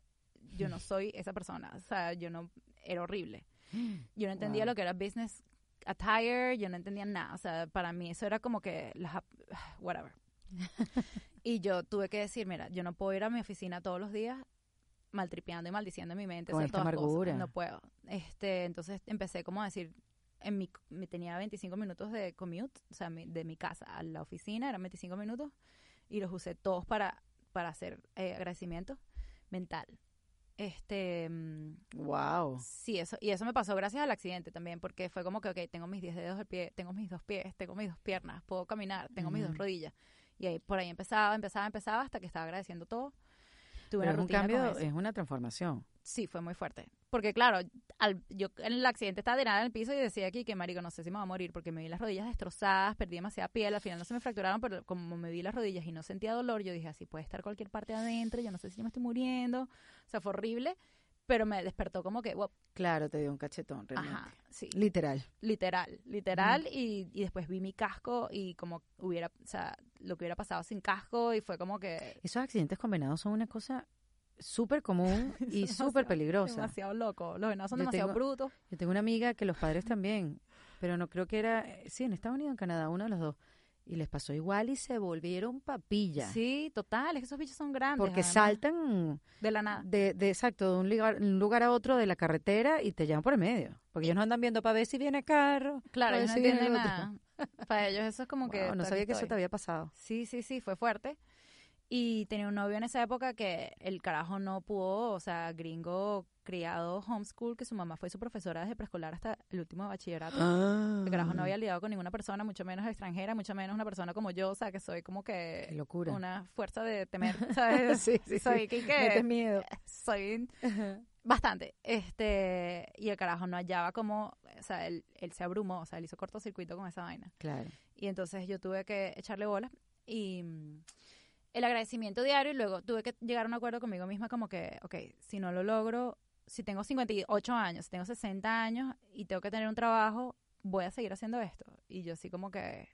yo no soy esa persona. O sea, yo no, era horrible. Yo no entendía Wow. lo que era business attire, yo no entendía nada. O sea, para mí eso era como que, las, whatever. y yo tuve que decir, mira, yo no puedo ir a mi oficina todos los días maltripeando y maldiciendo en mi mente Con esta amargura. cosas. No puedo. Este, entonces empecé como a decir, en mi, me tenía 25 minutos de commute, o sea, mi- de mi casa a la oficina eran 25 minutos y los usé todos para, para hacer eh, agradecimiento mental. Este, mm, Wow. Sí, eso, y eso me pasó gracias al accidente también, porque fue como que, ok, tengo mis 10 dedos del pie, tengo mis dos pies, tengo mis dos piernas, puedo caminar, tengo mis dos rodillas. Y ahí por ahí empezaba, empezaba, empezaba hasta que estaba agradeciendo todo. Tuve Pero una es un rutina cambio, es una transformación. Sí, fue muy fuerte. Porque claro, al, yo en el accidente estaba tirada en el piso y decía aquí que, marico, no sé si me va a morir porque me vi las rodillas destrozadas, perdí demasiada piel, al final no se me fracturaron, pero como me vi las rodillas y no sentía dolor, yo dije, así puede estar cualquier parte adentro, yo no sé si me estoy muriendo. O sea, fue horrible, pero me despertó como que, wow, Claro, te dio un cachetón, realmente. ajá, sí. Literal. Literal, literal, y, y después vi mi casco y como hubiera, o sea, lo que hubiera pasado sin casco y fue como que... Esos accidentes con venados son una cosa súper común y súper peligrosa. Demasiado loco, los venados son Yo demasiado tengo- brutos. Yo tengo una amiga que los padres también, pero no creo que era, eh, sí, en Estados Unidos, en Canadá, uno de los dos. Y les pasó igual y se volvieron papilla. Sí, total, esos bichos son grandes. porque además, saltan De la nada. de, de exacto, de un lugar, un lugar a otro de la carretera y te llevan por el medio. Porque ellos no andan viendo para ver si viene carro. Claro, ellos no si entienden nada. Para ellos eso es como que... No sabía que eso te había pasado. Sí, sí, sí, fue fuerte. Y tenía un novio en esa época que el carajo no pudo, o sea, gringo criado homeschool, que su mamá fue su profesora desde preescolar hasta el último bachillerato. El carajo no había lidiado con ninguna persona, mucho menos extranjera, mucho menos una persona como yo, o sea, que soy como Qué que locura. una fuerza de temer, ¿sabes? sí, sí, soy sí. que, miedo. soy bastante. Este, y el carajo no hallaba como, o sea, él, él se abrumó, o sea, él hizo cortocircuito con esa vaina. Claro. Y entonces yo tuve que echarle bola y el agradecimiento diario y luego tuve que llegar a un acuerdo conmigo misma como que, ok, si no lo logro, si tengo 58 años, si tengo 60 años y tengo que tener un trabajo, voy a seguir haciendo esto. Y yo así como que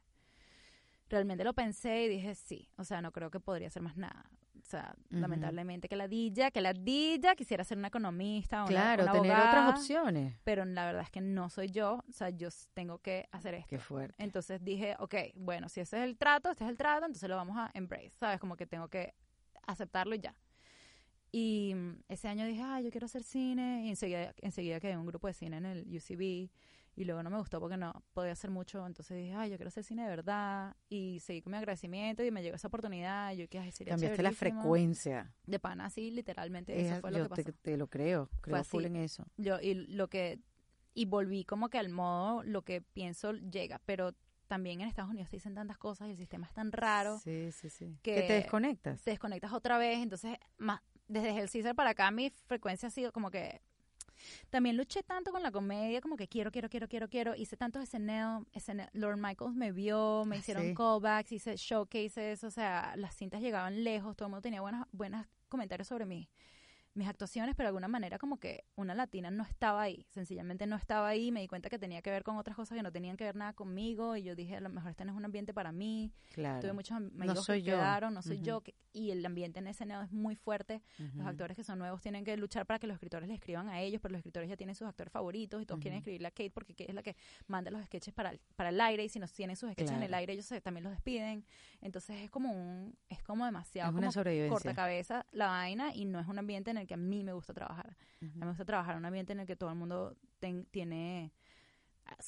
realmente lo pensé y dije, sí, o sea, no creo que podría hacer más nada. O sea, Ujú. lamentablemente que la dilla, que la dilla quisiera ser una economista, una, Claro, una tener abogada, otras opciones. pero la verdad es que no soy yo, o sea, yo tengo que hacer esto. Qué fuerte. Entonces dije, ok, bueno, si ese es el trato, este es el trato, entonces lo vamos a embrace, ¿sabes? Como que tengo que aceptarlo y ya. Y mm, ese año dije, ah, yo quiero hacer cine, y enseguida, enseguida quedé en un grupo de cine en el UCB, y luego no me gustó porque no podía hacer mucho, entonces dije, ay, yo quiero hacer cine de verdad, y seguí con mi agradecimiento, y me llegó esa oportunidad, y yo ay, sería Cambiaste la chéverísimo". frecuencia. De pana, así, literalmente, Es- eso fue lo que pasó te lo creo. Creo full así. en eso. yo y lo que y volví como que al modo lo que pienso llega pero también en Estados Unidos te dicen tantas cosas y el sistema es tan raro Sí, sí, sí. que- Que te desconectas. te desconectas otra vez entonces más desde el César para acá mi frecuencia ha sido como que también luché tanto con la comedia como que quiero quiero quiero quiero quiero hice tantos SNL, SNL Lord Michaels me vio me Ah, hicieron sí. callbacks hice showcases o sea las cintas llegaban lejos todo el mundo tenía buenas buenas comentarios sobre mí mis actuaciones, pero de alguna manera como que una latina no estaba ahí, sencillamente no estaba ahí, me di cuenta que tenía que ver con otras cosas que no tenían que ver nada conmigo y yo dije, a lo mejor este no es un ambiente para mí, Claro. tuve muchos am- amigos soy que yo. quedaron, no soy yo, que- y el ambiente en SNL es muy fuerte, los actores que son nuevos tienen que luchar para que los escritores le escriban a ellos, pero los escritores ya tienen sus actores favoritos y todos quieren escribirle a Kate porque Kate es la que manda los sketches para el, para el aire y si no tienen sus sketches en el aire ellos se- también los despiden, entonces es como un, es como demasiado Es una como sobrevivencia. corta cabeza la vaina y no es un ambiente en el que a mí me gusta trabajar. A mí me gusta trabajar en un ambiente en el que todo el mundo ten- tiene,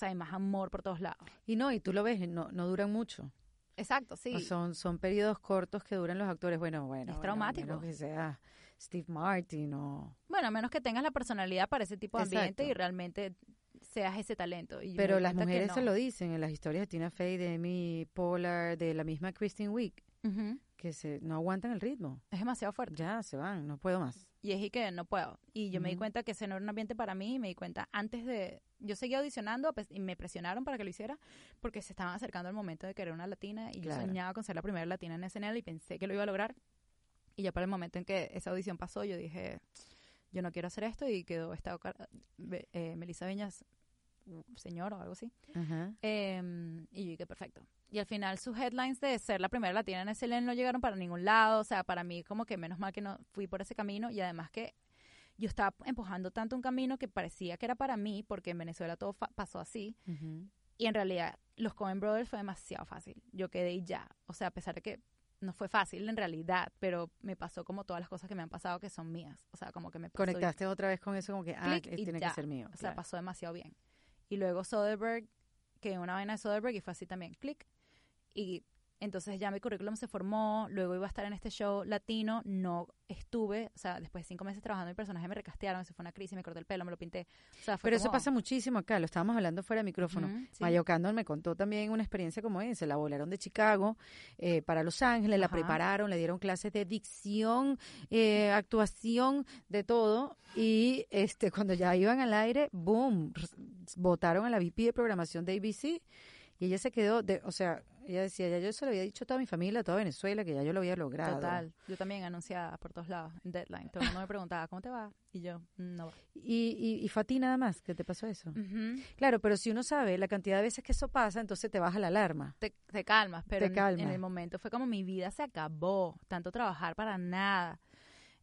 hay más amor por todos lados. Y no, y tú lo ves, no, no duran mucho. Exacto, sí. O son, son periodos cortos que duran los actores. Bueno, bueno. bueno, a traumático. menos que sea Steve Martin o... bueno, a menos que tengas la personalidad para ese tipo de ambiente Exacto. y realmente seas ese talento. Y Pero las mujeres se no. lo dicen en las historias de Tina Fey, de Amy Pollard, de la misma Kristen Wiig, Ujú. que se no aguantan el ritmo. Es demasiado fuerte. Ya, se van, no puedo más. Y es y que no puedo. Y yo me di cuenta que ese no era un ambiente para mí y me di cuenta antes de... Yo seguía audicionando y me presionaron para que lo hiciera porque se estaban acercando el momento de querer una latina y Claro. yo soñaba con ser la primera latina en SNL y pensé que lo iba a lograr. Y ya para el momento en que esa audición pasó, yo dije, yo no quiero hacer esto y quedó esta eh, Melissa Viñas señor o algo así. Em, y yo dije, perfecto. Y al final sus headlines de ser la primera latina en SLN no llegaron para ningún lado. O sea, para mí como que menos mal que no fui por ese camino. Y además que yo estaba empujando tanto un camino que parecía que era para mí, porque en Venezuela todo pasó así. Y en realidad los Coen Brothers fue demasiado fácil. Yo quedé y ya. O sea, a pesar de que no fue fácil en realidad, pero me pasó como todas las cosas que me han pasado que son mías. O sea, como que me pasó y- Conectaste otra vez con eso como que, ah, tiene ya. que ser mío. O sea, claro. pasó demasiado bien. Y luego Soderbergh, que una vaina de Soderbergh y fue así también, clic. Y entonces ya mi currículum se formó, luego iba a estar en este show latino, no estuve, o sea, después de cinco meses trabajando mi personaje me recastearon, se fue una crisis, me corté el pelo, me lo pinté. O sea, fue Pero eso pasa muchísimo acá, lo estábamos hablando fuera de micrófono. Ujú, sí. Mayo Candor me contó también una experiencia como esa. La volaron de Chicago eh, para Los Ángeles, la prepararon, le dieron clases de dicción, eh, actuación, de todo. Y este cuando ya iban al aire, boom, votaron a la VP de programación de ABC. Y ella se quedó, de, o sea, ella decía, ya yo se lo había dicho a toda mi familia, a toda Venezuela, que ya yo lo había logrado. Total, yo también anunciada por todos lados, en Deadline. Todo el mundo me preguntaba, ¿cómo te va? Y yo, "Mm, no va. Y, y, y fue a ti nada más que te pasó eso. Claro, pero si uno sabe la cantidad de veces que eso pasa, entonces te baja la alarma. te, te calmas, pero Te en- calma. En, el momento fue como mi vida se acabó, tanto trabajar para nada.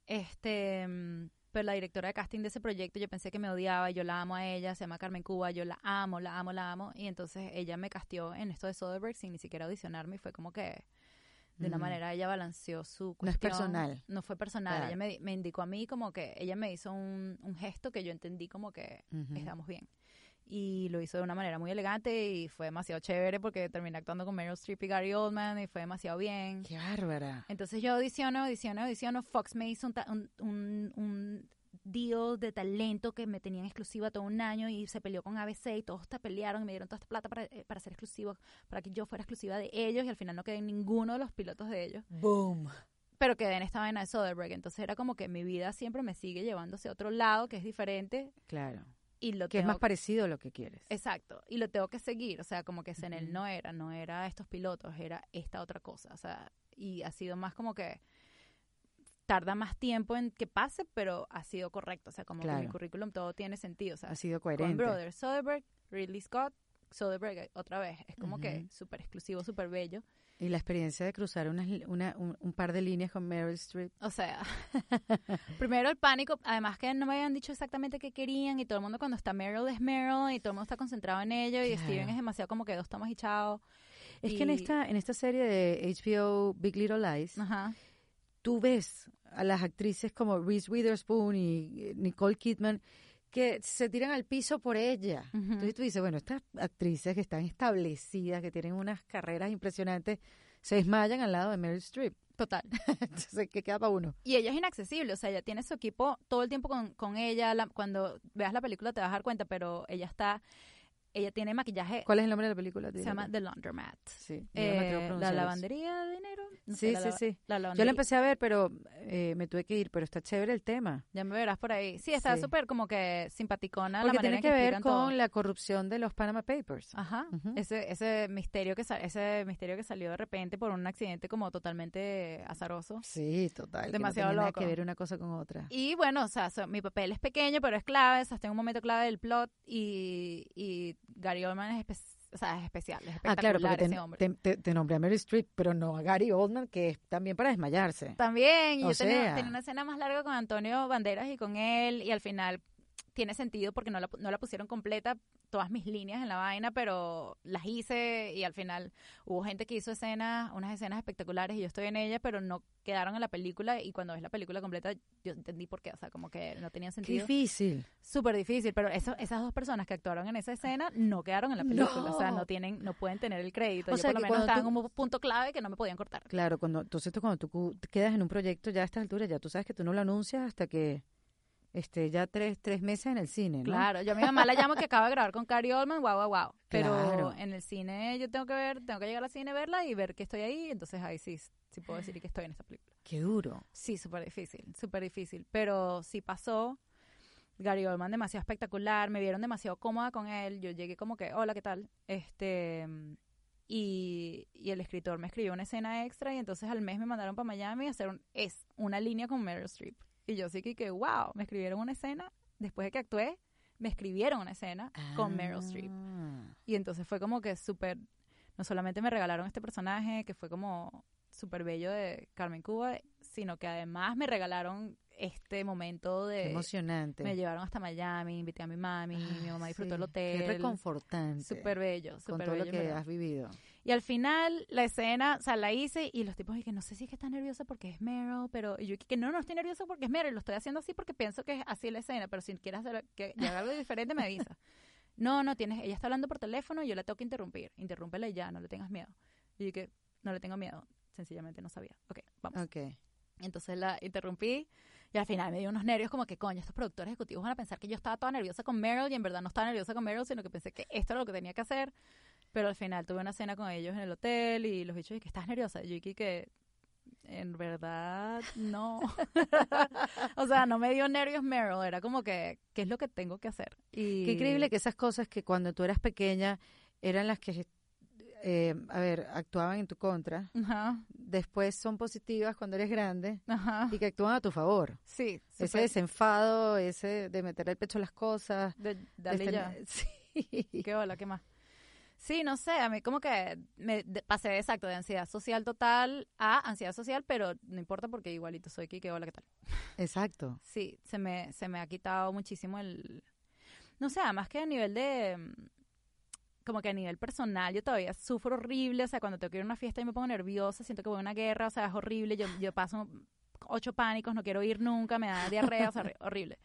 Este, mm, pero la directora de casting de ese proyecto, yo pensé que me odiaba, yo la amo a ella, se llama Carmen Cuba, yo la amo, la amo, la amo, y entonces ella me casteó en esto de Soderbergh sin ni siquiera audicionarme y fue como que de una Mm. manera ella balanceó su No es cuestión. personal. No fue personal, Claro. ella me, me indicó a mí como que, ella me hizo un, un gesto que yo entendí como que Ujú. estamos bien. Y lo hizo de una manera muy elegante y fue demasiado chévere porque terminé actuando con Meryl Streep y Gary Oldman y fue demasiado bien. Qué bárbara. Entonces yo audiciono, audiciono, audiciono. Fox me hizo un, ta- un, un, un deal de talento que me tenían exclusiva todo un año y se peleó con ABC y todos te pelearon y me dieron toda esta plata para, eh, para ser exclusivo, para que yo fuera exclusiva de ellos y al final no quedé en ninguno de los pilotos de ellos. Boom. Pero quedé en esta vaina de Soderbergh. Entonces era como que mi vida siempre me sigue llevando hacia otro lado que es diferente Claro. Y lo Que es más parecido a lo que quieres. Exacto, y lo tengo que seguir, o sea, como que en él Ujú. no era, no era estos pilotos, era esta otra cosa, o sea, y ha sido más como que tarda más tiempo en que pase, pero ha sido correcto, o sea, como que mi currículum todo tiene sentido, o sea, ha sido coherente. Brothers, Soderbergh, Ridley Scott, Soderbergh otra vez, es como que Ujú. súper exclusivo, súper bello, Y la experiencia de cruzar unas una, un, un par de líneas con Meryl Streep. o sea, primero el pánico, además que no me habían dicho exactamente qué querían y todo el mundo cuando está Meryl es Meryl y todo el mundo está concentrado en ello y Claro. Steven es demasiado como que dos tomas y chao, Es que en Y- esta, en esta serie de HBO Big Little Lies, ajá. tú ves a las actrices como Reese Witherspoon y eh, Nicole Kidman que se tiran al piso por ella. Ujú. Entonces tú dices, bueno, estas actrices que están establecidas, que tienen unas carreras impresionantes, se desmayan al lado de Meryl Streep. Total. Entonces, ¿qué queda para uno? Y ella es inaccesible, o sea, ella tiene su equipo todo el tiempo con, con ella. la- cuando veas la película te vas a dar cuenta, pero ella está, ella tiene maquillaje, ¿Cuál es el nombre de la película? se llama The Laundromat. Sí, Eh, la lavandería de dinero. No sé, Sí, la sí, sí. la Yo la empecé a ver, pero eh, me tuve que ir, pero está chévere el tema. Ya me verás por ahí. Sí, está Sí. súper como que simpaticona Porque la manera tiene en que que ver con todo. la corrupción de los Panama Papers. Ajá, ese, ese misterio que ese misterio que salió de repente por un accidente como totalmente azaroso. Sí, total. Demasiado que no tenía nada loco. que ver una cosa con otra. Y bueno, o sea, so- mi papel es pequeño, pero es clave, o sea, está en un momento clave del plot y, y Gary Oldman es, espe- o sea, es especial, es Ah, espectacular claro, porque ese te, hombre. te, te- te nombré a Meryl Streep, pero no a Gary Oldman, que es también para desmayarse. También, y O yo tenía, tenía una escena más larga con Antonio Banderas y con él, y al final tiene sentido porque no la, no la pusieron completa todas mis líneas en la vaina, pero las hice y al final hubo gente que hizo escenas, unas escenas espectaculares y yo estoy en ellas, pero no quedaron en la película y cuando ves la película completa yo entendí por qué, o sea, como que no tenían sentido. difícil. Súper difícil, pero eso, esas dos personas que actuaron en esa escena no quedaron en la película, o sea, No. tienen, no pueden tener el crédito. O yo sea, por lo menos estaba en un punto clave que no me podían cortar. Claro, cuando, entonces tú, cuando tú quedas en un proyecto ya a estas alturas, ya tú sabes que tú no lo anuncias hasta que esté ya tres, tres meses en el cine, ¿no? Claro, yo a mi mamá la llamo que acaba de grabar con Cary Oldman, wow, wow, wow. Pero Claro. en el cine yo tengo que ver, tengo que llegar al cine, verla y ver que estoy ahí, entonces ahí sí, sí puedo decir que estoy en esta película. Qué duro. Sí, súper difícil, súper difícil, pero sí pasó. Gary Oldman demasiado espectacular, me vieron demasiado cómoda con él, yo llegué como que, hola, ¿qué tal? Este, y, y el escritor me escribió una escena extra y entonces al mes me mandaron para Miami a hacer un, es una línea con Meryl Streep. Y yo sí que, que, wow, me escribieron una escena después de que actué, me escribieron una escena con Meryl Streep. Ah. Y entonces fue como que súper, no solamente me regalaron este personaje, que fue como súper bello de Carmen Cuba, sino que además me regalaron este momento Qué de... emocionante. Me llevaron hasta Miami, invité a mi mami, mi Ah, mamá disfrutó el hotel. Qué reconfortante. Súper bello, con súper todo bello. lo que verdad. has vivido. Y al final, la escena, o sea, la hice y los tipos dije, no sé si es que está nerviosa porque es Meryl, pero y yo dije que no, no estoy nerviosa porque es Meryl, lo estoy haciendo así porque pienso que es así la escena, pero si quieres hacer que, que haga algo diferente, me avisa. No, no, tienes, ella está hablando por teléfono y yo la tengo que interrumpir. Interrúmpela y ya, no le tengas miedo. Y yo dije, no le tengo miedo, sencillamente no sabía. Ok, vamos. Ok. Entonces la interrumpí y al final me dio unos nervios como que, coño, estos productores ejecutivos van a pensar que yo estaba toda nerviosa con Meryl y en verdad no estaba nerviosa con Meryl, sino que pensé que esto era lo que tenía que hacer. Pero al final tuve una cena con ellos en el hotel y los bichos, que ¿estás nerviosa? Y que en verdad no. o sea, no me dio nervios Meryl, era como que, ¿qué es lo que tengo que hacer? Y... Qué increíble que esas cosas que cuando tú eras pequeña eran las que, eh, a ver, actuaban en tu contra, Ajá, después son positivas cuando eres grande ajá. y que actúan a tu favor. Sí, Ese súper- desenfado, ese de meter el pecho a las cosas. de- de dale este- ya. Sí. ¿Qué hola? ¿Qué más? Sí, no sé, a mí como que me de- pasé exacto de ansiedad social total a ansiedad social, pero no importa porque igualito soy aquí, ¿qué hola? ¿Qué tal? Exacto. Sí, se me, se me ha quitado muchísimo el... No sé, además que a nivel de... Como que a nivel personal yo todavía sufro horrible, o sea, cuando tengo que ir a una fiesta y me pongo nerviosa, siento que voy a una guerra, o sea, es horrible, yo, yo paso ocho pánicos, no quiero ir nunca, me da diarrea, o sea, horri- horrible.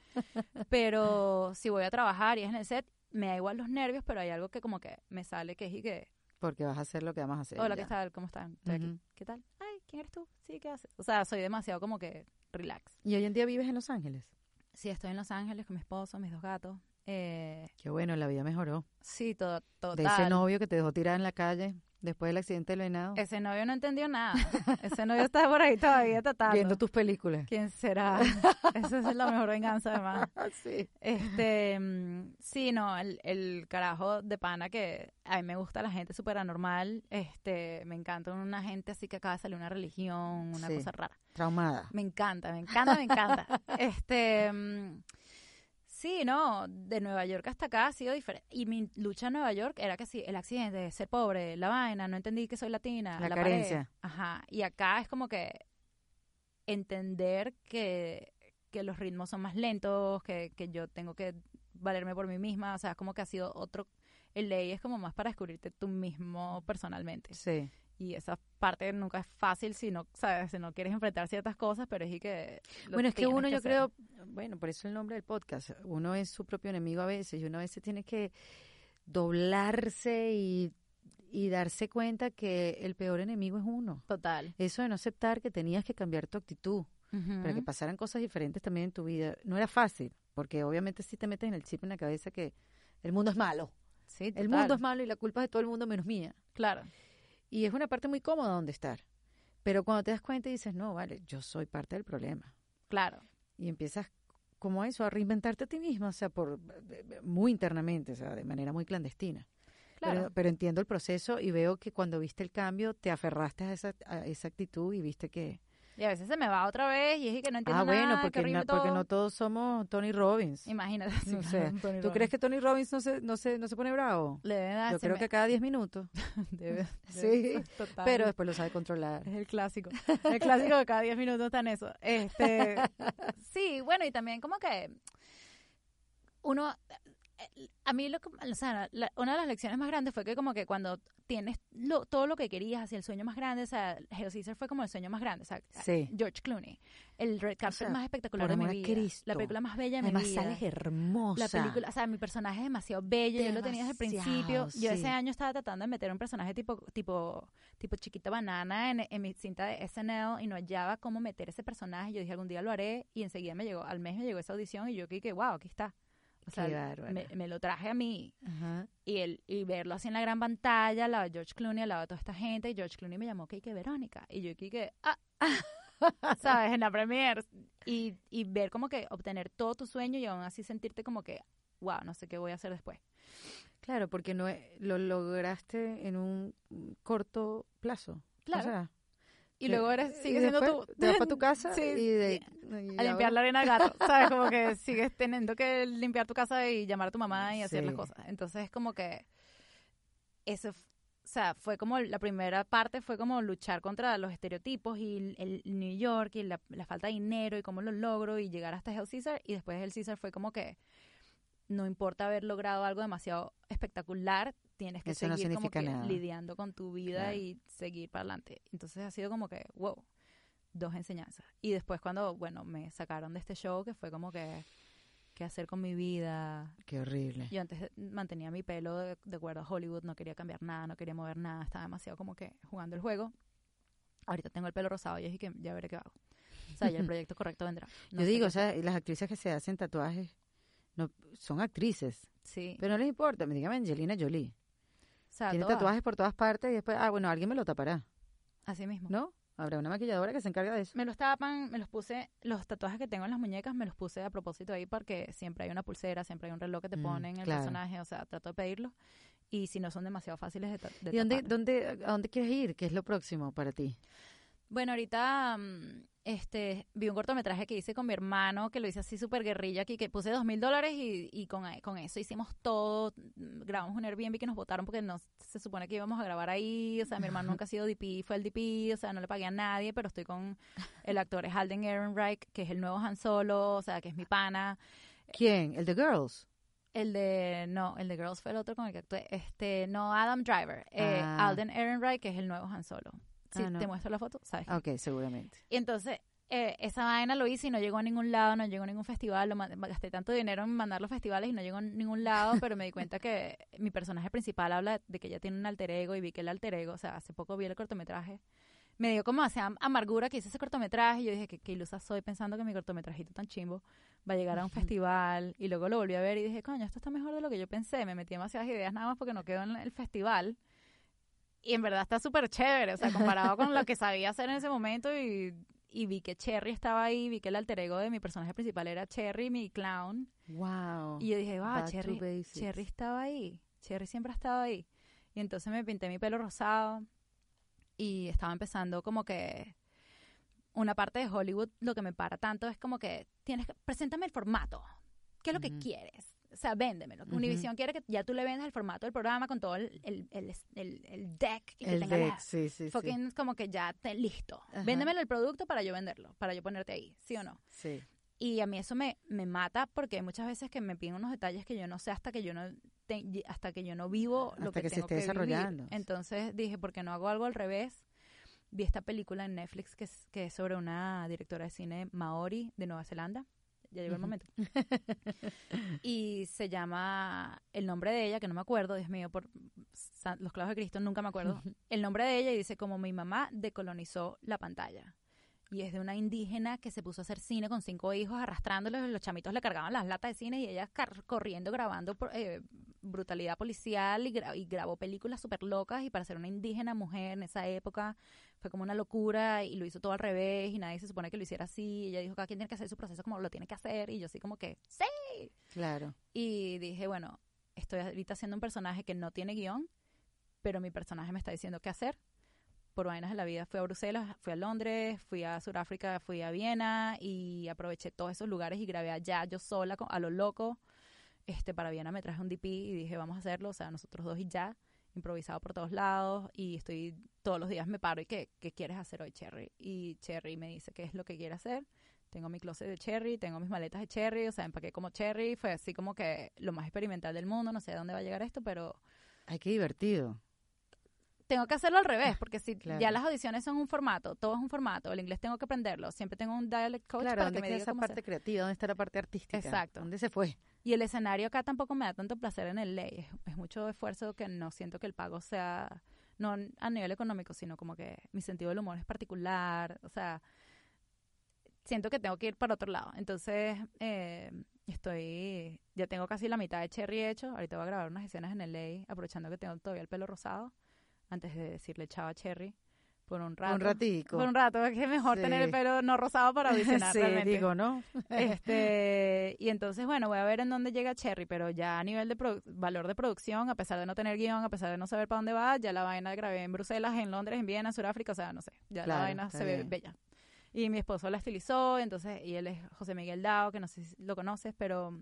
Pero si voy a trabajar y es en el set, me da igual los nervios, pero hay algo que como que me sale que es y que, Porque vas a hacer lo que vamos a hacer. hola, ya. ¿qué tal? ¿Cómo están? Estoy aquí. Ujú. ¿Qué tal? Ay, ¿quién eres tú? Sí, ¿qué haces? O sea, soy demasiado como que relax. ¿Y hoy en día vives en Los Ángeles? Sí, estoy en Los Ángeles con mi esposo, mis dos gatos. Eh, Qué bueno, la vida mejoró. sí, todo, total. De ese novio que te dejó tirada en la calle después del accidente del venado. Ese novio no entendió nada. Ese novio está por ahí todavía tratando. Viendo tus películas. ¿Quién será? Esa es la mejor venganza, además. sí. Este, mm, sí, no, el, el carajo de pana que a mí me gusta la gente súper anormal. Este, me encanta una gente así que acaba de salir una religión, una Sí. cosa rara. Traumada. Me encanta, me encanta, me encanta. Este, mm, sí, no, de Nueva York hasta acá ha sido diferente. Y mi lucha en Nueva York era que sí, el accidente, ser pobre, la vaina, no entendí que soy latina, La pared. carencia. Ajá, y acá es como que entender que, que los ritmos son más lentos, que, que yo tengo que valerme por mí misma, o sea, es como que ha sido otro... El ley es como más para descubrirte tú mismo personalmente. Sí. Y esa parte nunca es fácil si no, sabes, si no quieres enfrentar ciertas cosas, pero es y que... Bueno, es que uno, yo hacer. creo, bueno, por eso el nombre del podcast, uno es su propio enemigo a veces y uno a veces tiene que doblarse y, y darse cuenta que el peor enemigo es uno. Total. Eso de no aceptar que tenías que cambiar tu actitud para que pasaran cosas diferentes también en tu vida. No era fácil, porque obviamente si te metes en el chip en la cabeza que el mundo es malo. Sí, El mundo es malo y la culpa es de todo el mundo menos mía. Claro, Y es una parte muy cómoda donde estar. Pero cuando te das cuenta y dices, no, vale, yo soy parte del problema. claro. y empiezas como eso a reinventarte a ti misma, o sea, por muy internamente, o sea, de manera muy clandestina. Claro. Pero, pero entiendo el proceso y veo que cuando viste el cambio te aferraste a esa, a esa actitud y viste que Y a veces se me va otra vez y es que no entiendo ah bueno nada, porque no, porque todo. no todos somos Tony Robbins. Imagínate. sí, O claro, sea, Tony ¿Tú Robbins. crees que Tony Robbins no se no se no se pone bravo? Le deben dar- Yo creo me- que cada 10 minutos, debe- Sí, total. pero después lo sabe controlar. Es el clásico. El clásico de cada 10 minutos está en eso. Este, sí, bueno, y también como que uno, a mí lo que, o sea, la- una de las lecciones más grandes fue que como que cuando tienes lo- todo lo que querías hacia el sueño más grande, o sea, Hail Caesar fue como el sueño más grande, o sea, Sí. George Clooney, el red carpet sea, más espectacular de mi vida, Cristo. la película más bella de Además mi vida. sales hermosa. La película, o sea, mi personaje es demasiado bello, yo lo tenía desde el principio. Yo ese año estaba tratando de meter un personaje tipo tipo tipo chiquita banana en, en mi cinta de SNL y no hallaba cómo meter ese personaje. Yo dije, algún día lo haré y enseguida me llegó, al mes me llegó esa audición y yo que wow, aquí está. O sea, Qué me, me lo traje a mí Ajá. y el y verlo así en la gran pantalla, al lado de George Clooney, al lado de toda esta gente y George Clooney me llamó que que Verónica y yo que que ah, sabes en la premiere y, y ver como que obtener todo tu sueño y aún así sentirte como que wow, no sé qué voy a hacer después. Claro, porque no e- lo lograste en un corto plazo. Claro. O sea, y luego eres, Y sigues siendo tú. Te vas para tu casa Sí, y, de, y a ahora- limpiar la arena de gato, ¿sabes? Como que sigues teniendo que limpiar tu casa y llamar a tu mamá y hacer las cosas. Entonces es como que eso, o sea, fue como la primera parte fue como luchar contra los estereotipos y el, el New York y la, la falta de dinero y cómo lo logro y llegar hasta Hell Caesar y después Hell Caesar fue como que no importa haber logrado algo demasiado espectacular, tienes que Eso no seguir como que lidiando con tu vida Claro. y seguir para adelante. Entonces ha sido como que, wow, dos enseñanzas. Y después cuando, bueno, me sacaron de este show, que fue como que, ¿qué hacer con mi vida? Qué horrible. Yo antes mantenía mi pelo de, de acuerdo a Hollywood, no quería cambiar nada, no quería mover nada, estaba demasiado como que jugando el juego. Ahorita tengo el pelo rosado y es que ya veré qué hago. O sea, ya el proyecto correcto vendrá. No Yo digo, o sea, y las actrices que se hacen tatuajes no, son actrices, Sí. pero no les importa. Me dígame Angelina Jolie. o sea, Tiene todas, tatuajes por todas partes y después, ah, bueno, alguien me lo tapará, Así mismo. ¿no? Habrá una maquilladora que se encarga de eso. Me los tapan, me los puse, los tatuajes que tengo en las muñecas me los puse a propósito ahí porque siempre hay una pulsera, siempre hay un reloj que te Mm, ponen el claro. personaje, o sea, trato de pedirlos. Y si no son demasiado fáciles de, de ¿Y dónde, tapar. dónde, a dónde quieres ir? ¿Qué es lo próximo para ti? Bueno, ahorita mm, este, vi un cortometraje que hice con mi hermano, que lo hice así súper guerrilla, aquí, que puse dos mil dólares y, y con, con eso hicimos todo. mm, Grabamos un Airbnb que nos votaron porque no se supone que íbamos a grabar ahí. O sea, mi hermano nunca ha sido DP, fue el DP, o sea, no le pagué a nadie, pero estoy con el actor es Alden Ehrenreich, que es el nuevo Han Solo, o sea, que es mi pana. ¿Quién? ¿El de Girls? El de, no, el de Girls fue el otro con el que actué. Este, no, Adam Driver. Eh, Ah. Alden Ehrenreich, que es el nuevo Han Solo. Si Ah, no. te muestro la foto, ¿sabes? Ok, seguramente. Y entonces, eh, esa vaina lo hice y no llegó a ningún lado, no llegó a ningún festival. Lo gasté tanto dinero en mandar los festivales y no llegó a ningún lado, pero me di cuenta que mi personaje principal habla de que ella tiene un alter ego y vi que el alter ego, o sea, hace poco vi el cortometraje. Me dio como hacia amargura que hice ese cortometraje y yo dije que qué ilusa soy pensando que mi cortometrajito tan chimbo va a llegar a un festival y luego lo volví a ver y dije, coño, esto está mejor de lo que yo pensé. Me metí demasiadas ideas nada más porque no quedó en el festival. Y en verdad está súper chévere, o sea, comparado con lo que sabía hacer en ese momento y, y vi que Cherry estaba ahí, vi que el alter ego de mi personaje principal era Cherry, mi clown. Wow. Y yo dije, wow, to Cherry. Cherry estaba ahí, Cherry siempre ha estado ahí. Y entonces me pinté mi pelo rosado y estaba empezando como que una parte de Hollywood, lo que me para tanto es como que tienes que, preséntame el formato, ¿qué es lo que quieres? O sea, véndemelo. Univision quiere que ya tú le vendas el formato del programa con todo el, el, el, deck y que tenga la- sí, sí, sí. fucking como que ya te listo. Ajá. Véndemelo el producto para yo venderlo, para yo ponerte ahí, ¿sí o no? Sí. Y a mí eso me, me mata porque hay muchas veces que me piden unos detalles que yo no sé hasta que yo no te- hasta que yo no vivo lo Hasta que, que se tengo esté que vivir. desarrollando. Entonces dije, ¿por qué no hago algo al revés? Vi esta película en Netflix que es, que es sobre una directora de cine maori de Nueva Zelanda. Ya llegó el momento. y se llama el nombre de ella, que no me acuerdo, Dios mío, por san- los clavos de Cristo, nunca me acuerdo. El nombre de ella y dice como mi mamá decolonizó la pantalla. Y es de una indígena que se puso a hacer cine con cinco hijos, arrastrándolos, los chamitos le cargaban las latas de cine y ella corriendo, grabando eh, brutalidad policial y, gra- y grabó películas súper locas y para ser una indígena mujer en esa época fue como una locura y lo hizo todo al revés y nadie se supone que lo hiciera así. Y ella dijo, cada quien tiene que hacer su proceso como lo tiene que hacer y yo así como que, sí. Claro. Y dije, bueno, estoy ahorita haciendo un personaje que no tiene guion, pero mi personaje me está diciendo qué hacer. Por vainas de la vida fui a Bruselas, fui a Londres, fui a Sudáfrica, fui a Viena y aproveché todos esos lugares y grabé allá yo sola a lo loco. Este, para Viena me traje un DP y dije, vamos a hacerlo, o sea, nosotros dos y ya, improvisado por todos lados y estoy todos los días me paro y ¿qué, qué quieres hacer hoy, Cherry? Y Cherry me dice qué es lo que quiere hacer. Tengo mi closet de Cherry, tengo mis maletas de Cherry, o sea, empaqué como Cherry, fue así como que lo más experimental del mundo, no sé a dónde va a llegar esto, pero Ay, qué divertido. Tengo que hacerlo al revés, porque si Claro. ya las audiciones son un formato, todo es un formato, el inglés tengo que aprenderlo, siempre tengo un dialect coach claro, para ¿dónde que me queda diga esa cómo parte hacer. creativa? ¿Dónde está la parte artística? Exacto. ¿Dónde se fue? Y el escenario acá tampoco me da tanto placer en el ley, es, es mucho esfuerzo que no siento que el pago sea, no a nivel económico, sino como que mi sentido del humor es particular, o sea, siento que tengo que ir para otro lado. Entonces, eh, estoy, ya tengo casi la mitad de Cherry hecho, ahorita voy a grabar unas escenas en el ley, aprovechando que tengo todavía el pelo rosado, antes de decirle chao a Cherry, Por un rato. Un ratico. Por un rato, es que es mejor tener el Sí. pelo no rosado para audicionar sí, realmente. digo, ¿no? Este, y entonces, bueno, voy a ver en dónde llega Cherry, pero ya a nivel de valor de producción, a pesar de no tener guion, a pesar de no saber para dónde va, ya la vaina grabé en Bruselas, en Londres, en Viena, en Sudáfrica, o sea, no sé, ya Claro, la vaina se ve bien. bella. Y mi esposo la estilizó, entonces, y él es José Miguel Dao, que no sé si lo conoces, pero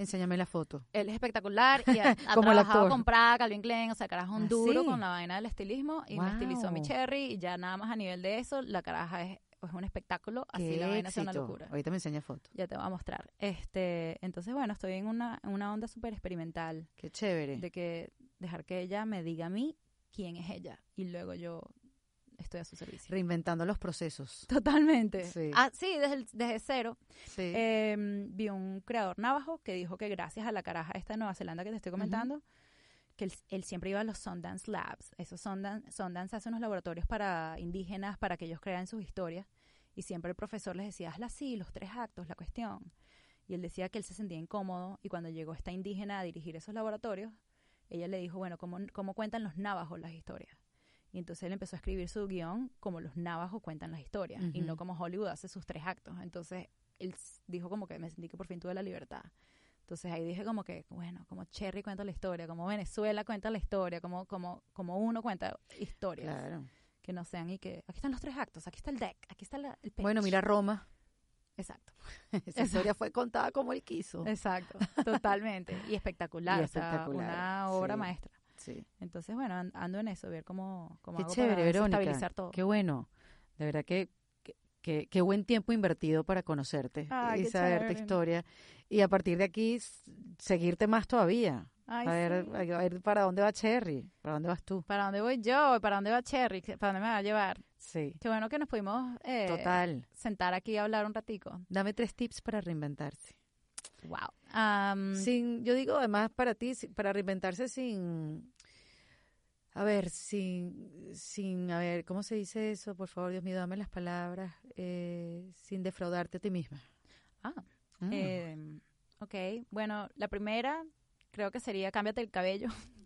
Enséñame la foto. él es espectacular y ha, ha Como trabajado con Prada, Calvin Klein, o sea, carajo un ¿Ah, duro sí? con la vaina del estilismo y me estilizó mi. Cherry y ya nada más a nivel de eso, la caraja es, es un espectáculo, así la vaina es una locura. Ahorita me enseña foto. Ya te voy a mostrar. Este, entonces, bueno, estoy en una, en una onda súper experimental Qué chévere. de que dejar que ella me diga a mí quién es ella y luego yo estoy a su servicio. Reinventando los procesos. Totalmente. Sí. Ah, sí, desde, el- desde cero. Sí. Eh, vi un creador navajo que dijo que gracias a la caraja esta de Nueva Zelanda que te estoy comentando, que él, él siempre iba a los Sundance Labs. Esos Sundance, Sundance hace unos laboratorios para indígenas para que ellos crean sus historias. Y siempre el profesor les decía, hazla así, los tres actos, la cuestión. Y él decía que él se sentía incómodo y cuando llegó esta indígena a dirigir esos laboratorios, ella le dijo, bueno, ¿cómo, cómo cuentan los navajos las historias? Y entonces él empezó a escribir su guion como los navajos cuentan las historias y no como Hollywood hace sus tres actos. Entonces él dijo como que me sentí que por fin tuve la libertad. Entonces ahí dije como que, bueno, como Cherry cuenta la historia, como Venezuela cuenta la historia, como, como, como uno cuenta historias. claro. Que no sean y que aquí están los tres actos, aquí está el deck, aquí está la- el pitch. Bueno, mira Roma. Exacto, Esa historia fue contada como él quiso. exacto, totalmente. Y espectacular, Y o sea, espectacular, una obra sí. maestra. Sí. Entonces, bueno, an- ando en eso, ver cómo, cómo Qué hago chévere, para Verónica. estabilizar todo. Qué bueno. De verdad que que- qué buen tiempo invertido para conocerte Ay, y qué saber tu chévere. historia. Y a partir de aquí seguirte más todavía. Ay, a, ver, sí. a ver para dónde va Cherry, para dónde vas tú. ¿Para dónde voy yo? ¿Para dónde va Cherry? ¿Para dónde me va a llevar? Sí. Qué bueno que nos pudimos eh, Total. sentar aquí a hablar un ratico. Dame tres tips para reinventarse. Wow. Sin, yo digo además para ti, para reinventarse sin, a ver, sin, sin, a ver, ¿cómo se dice eso? Por favor, Dios mío, dame las palabras, eh, sin defraudarte a ti misma. Ah, Mm. eh, ok. Bueno, la primera creo que sería cámbiate el cabello.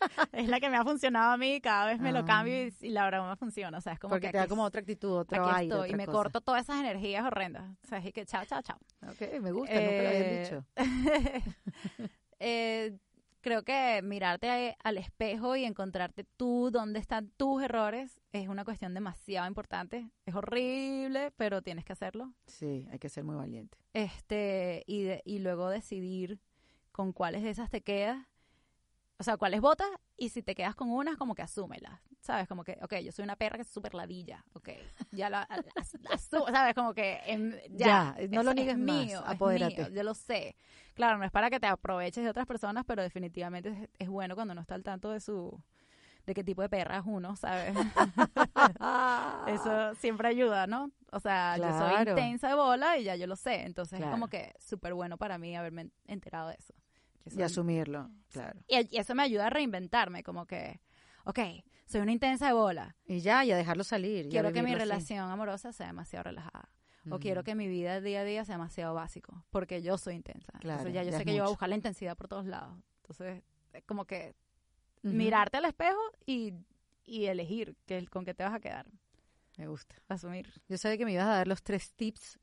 es la que me ha funcionado a mí. Cada vez me lo Ah. cambio y, y la verdad me funciona. O sea, es como Porque que te da como otra actitud, otro aquí aire, estoy y me cosa. corto todas esas energías horrendas. O sea, es que chao, chao, chao. Ok, me gusta, nunca lo habían Eh, dicho. eh, creo que mirarte al espejo y encontrarte tú, dónde están tus errores, es una cuestión demasiado importante. Es horrible, pero tienes que hacerlo. Sí, hay que ser muy valiente. Este, y, de- y luego decidir con cuáles de esas te quedas. O sea, cuáles votas y si te quedas con unas, como que asúmelas. ¿Sabes? Como que, ok, yo soy una perra que es súper ladilla. Ok, ya la as- asu- ¿sabes? Como que ya, Ya, no lo es- niegues es más, mío, es apodérate. mío, yo lo sé. Claro, no es para que te aproveches de otras personas, pero definitivamente es, es bueno cuando uno está al tanto de su de qué tipo de perra es uno, ¿sabes? Eso siempre ayuda, ¿no? O sea, yo soy intensa de bola y ya yo lo sé. Entonces es como que súper bueno para mí haberme enterado de eso. Y asumirlo, claro. y, y eso me ayuda a reinventarme, como que, ok, soy una intensa de bola. Y ya, y a dejarlo salir. Quiero que mi así. relación amorosa sea demasiado relajada. O quiero que mi vida día a día sea demasiado básico, porque yo soy intensa. Claro, Entonces ya yo ya sé que yo voy a buscar la intensidad por todos lados. Entonces, es como que mirarte al espejo y, y elegir que, con qué te vas a quedar. Me gusta. Asumir. Yo sabía que me ibas a dar los tres tips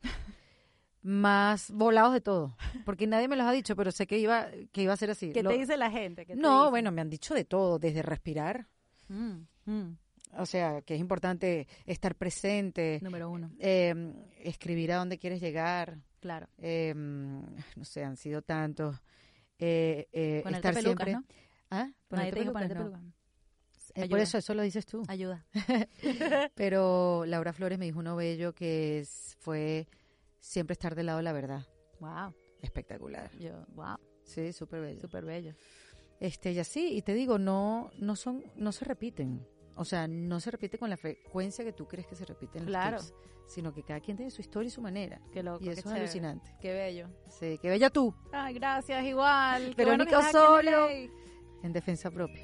más volados de todo, porque nadie me los ha dicho, pero sé que iba que iba a ser así. ¿Qué Lo- te dice la gente? ¿Qué te No, dice? bueno, me han dicho de todo, desde respirar, Mm, mm, o sea, que es importante estar presente, número uno, eh, escribir a dónde quieres llegar, claro. eh, no sé, han sido tantos. eh, eh, estar pelucas, siempre. ¿no? ¿Ah? Ponerte te dijo pelucas, ponerte no. pelucas. Eh, Ayuda, por eso, eso lo dices tú. Ayuda. Pero Laura Flores me dijo uno bello que es- fue siempre estar del lado de la verdad. Wow. Espectacular. Yo, wow. Sí, súper bello. Súper bello. Este, y así, y te digo, no, no son, no se repiten. O sea, no se repite con la frecuencia que tú crees que se repiten los Claro. tips, sino que cada quien tiene su historia y su manera. Qué loco. y qué eso es alucinante. Qué bello. Sí, que bella tú, Ay, gracias, igual. Qué bueno Verónica en Osorio. En defensa propia.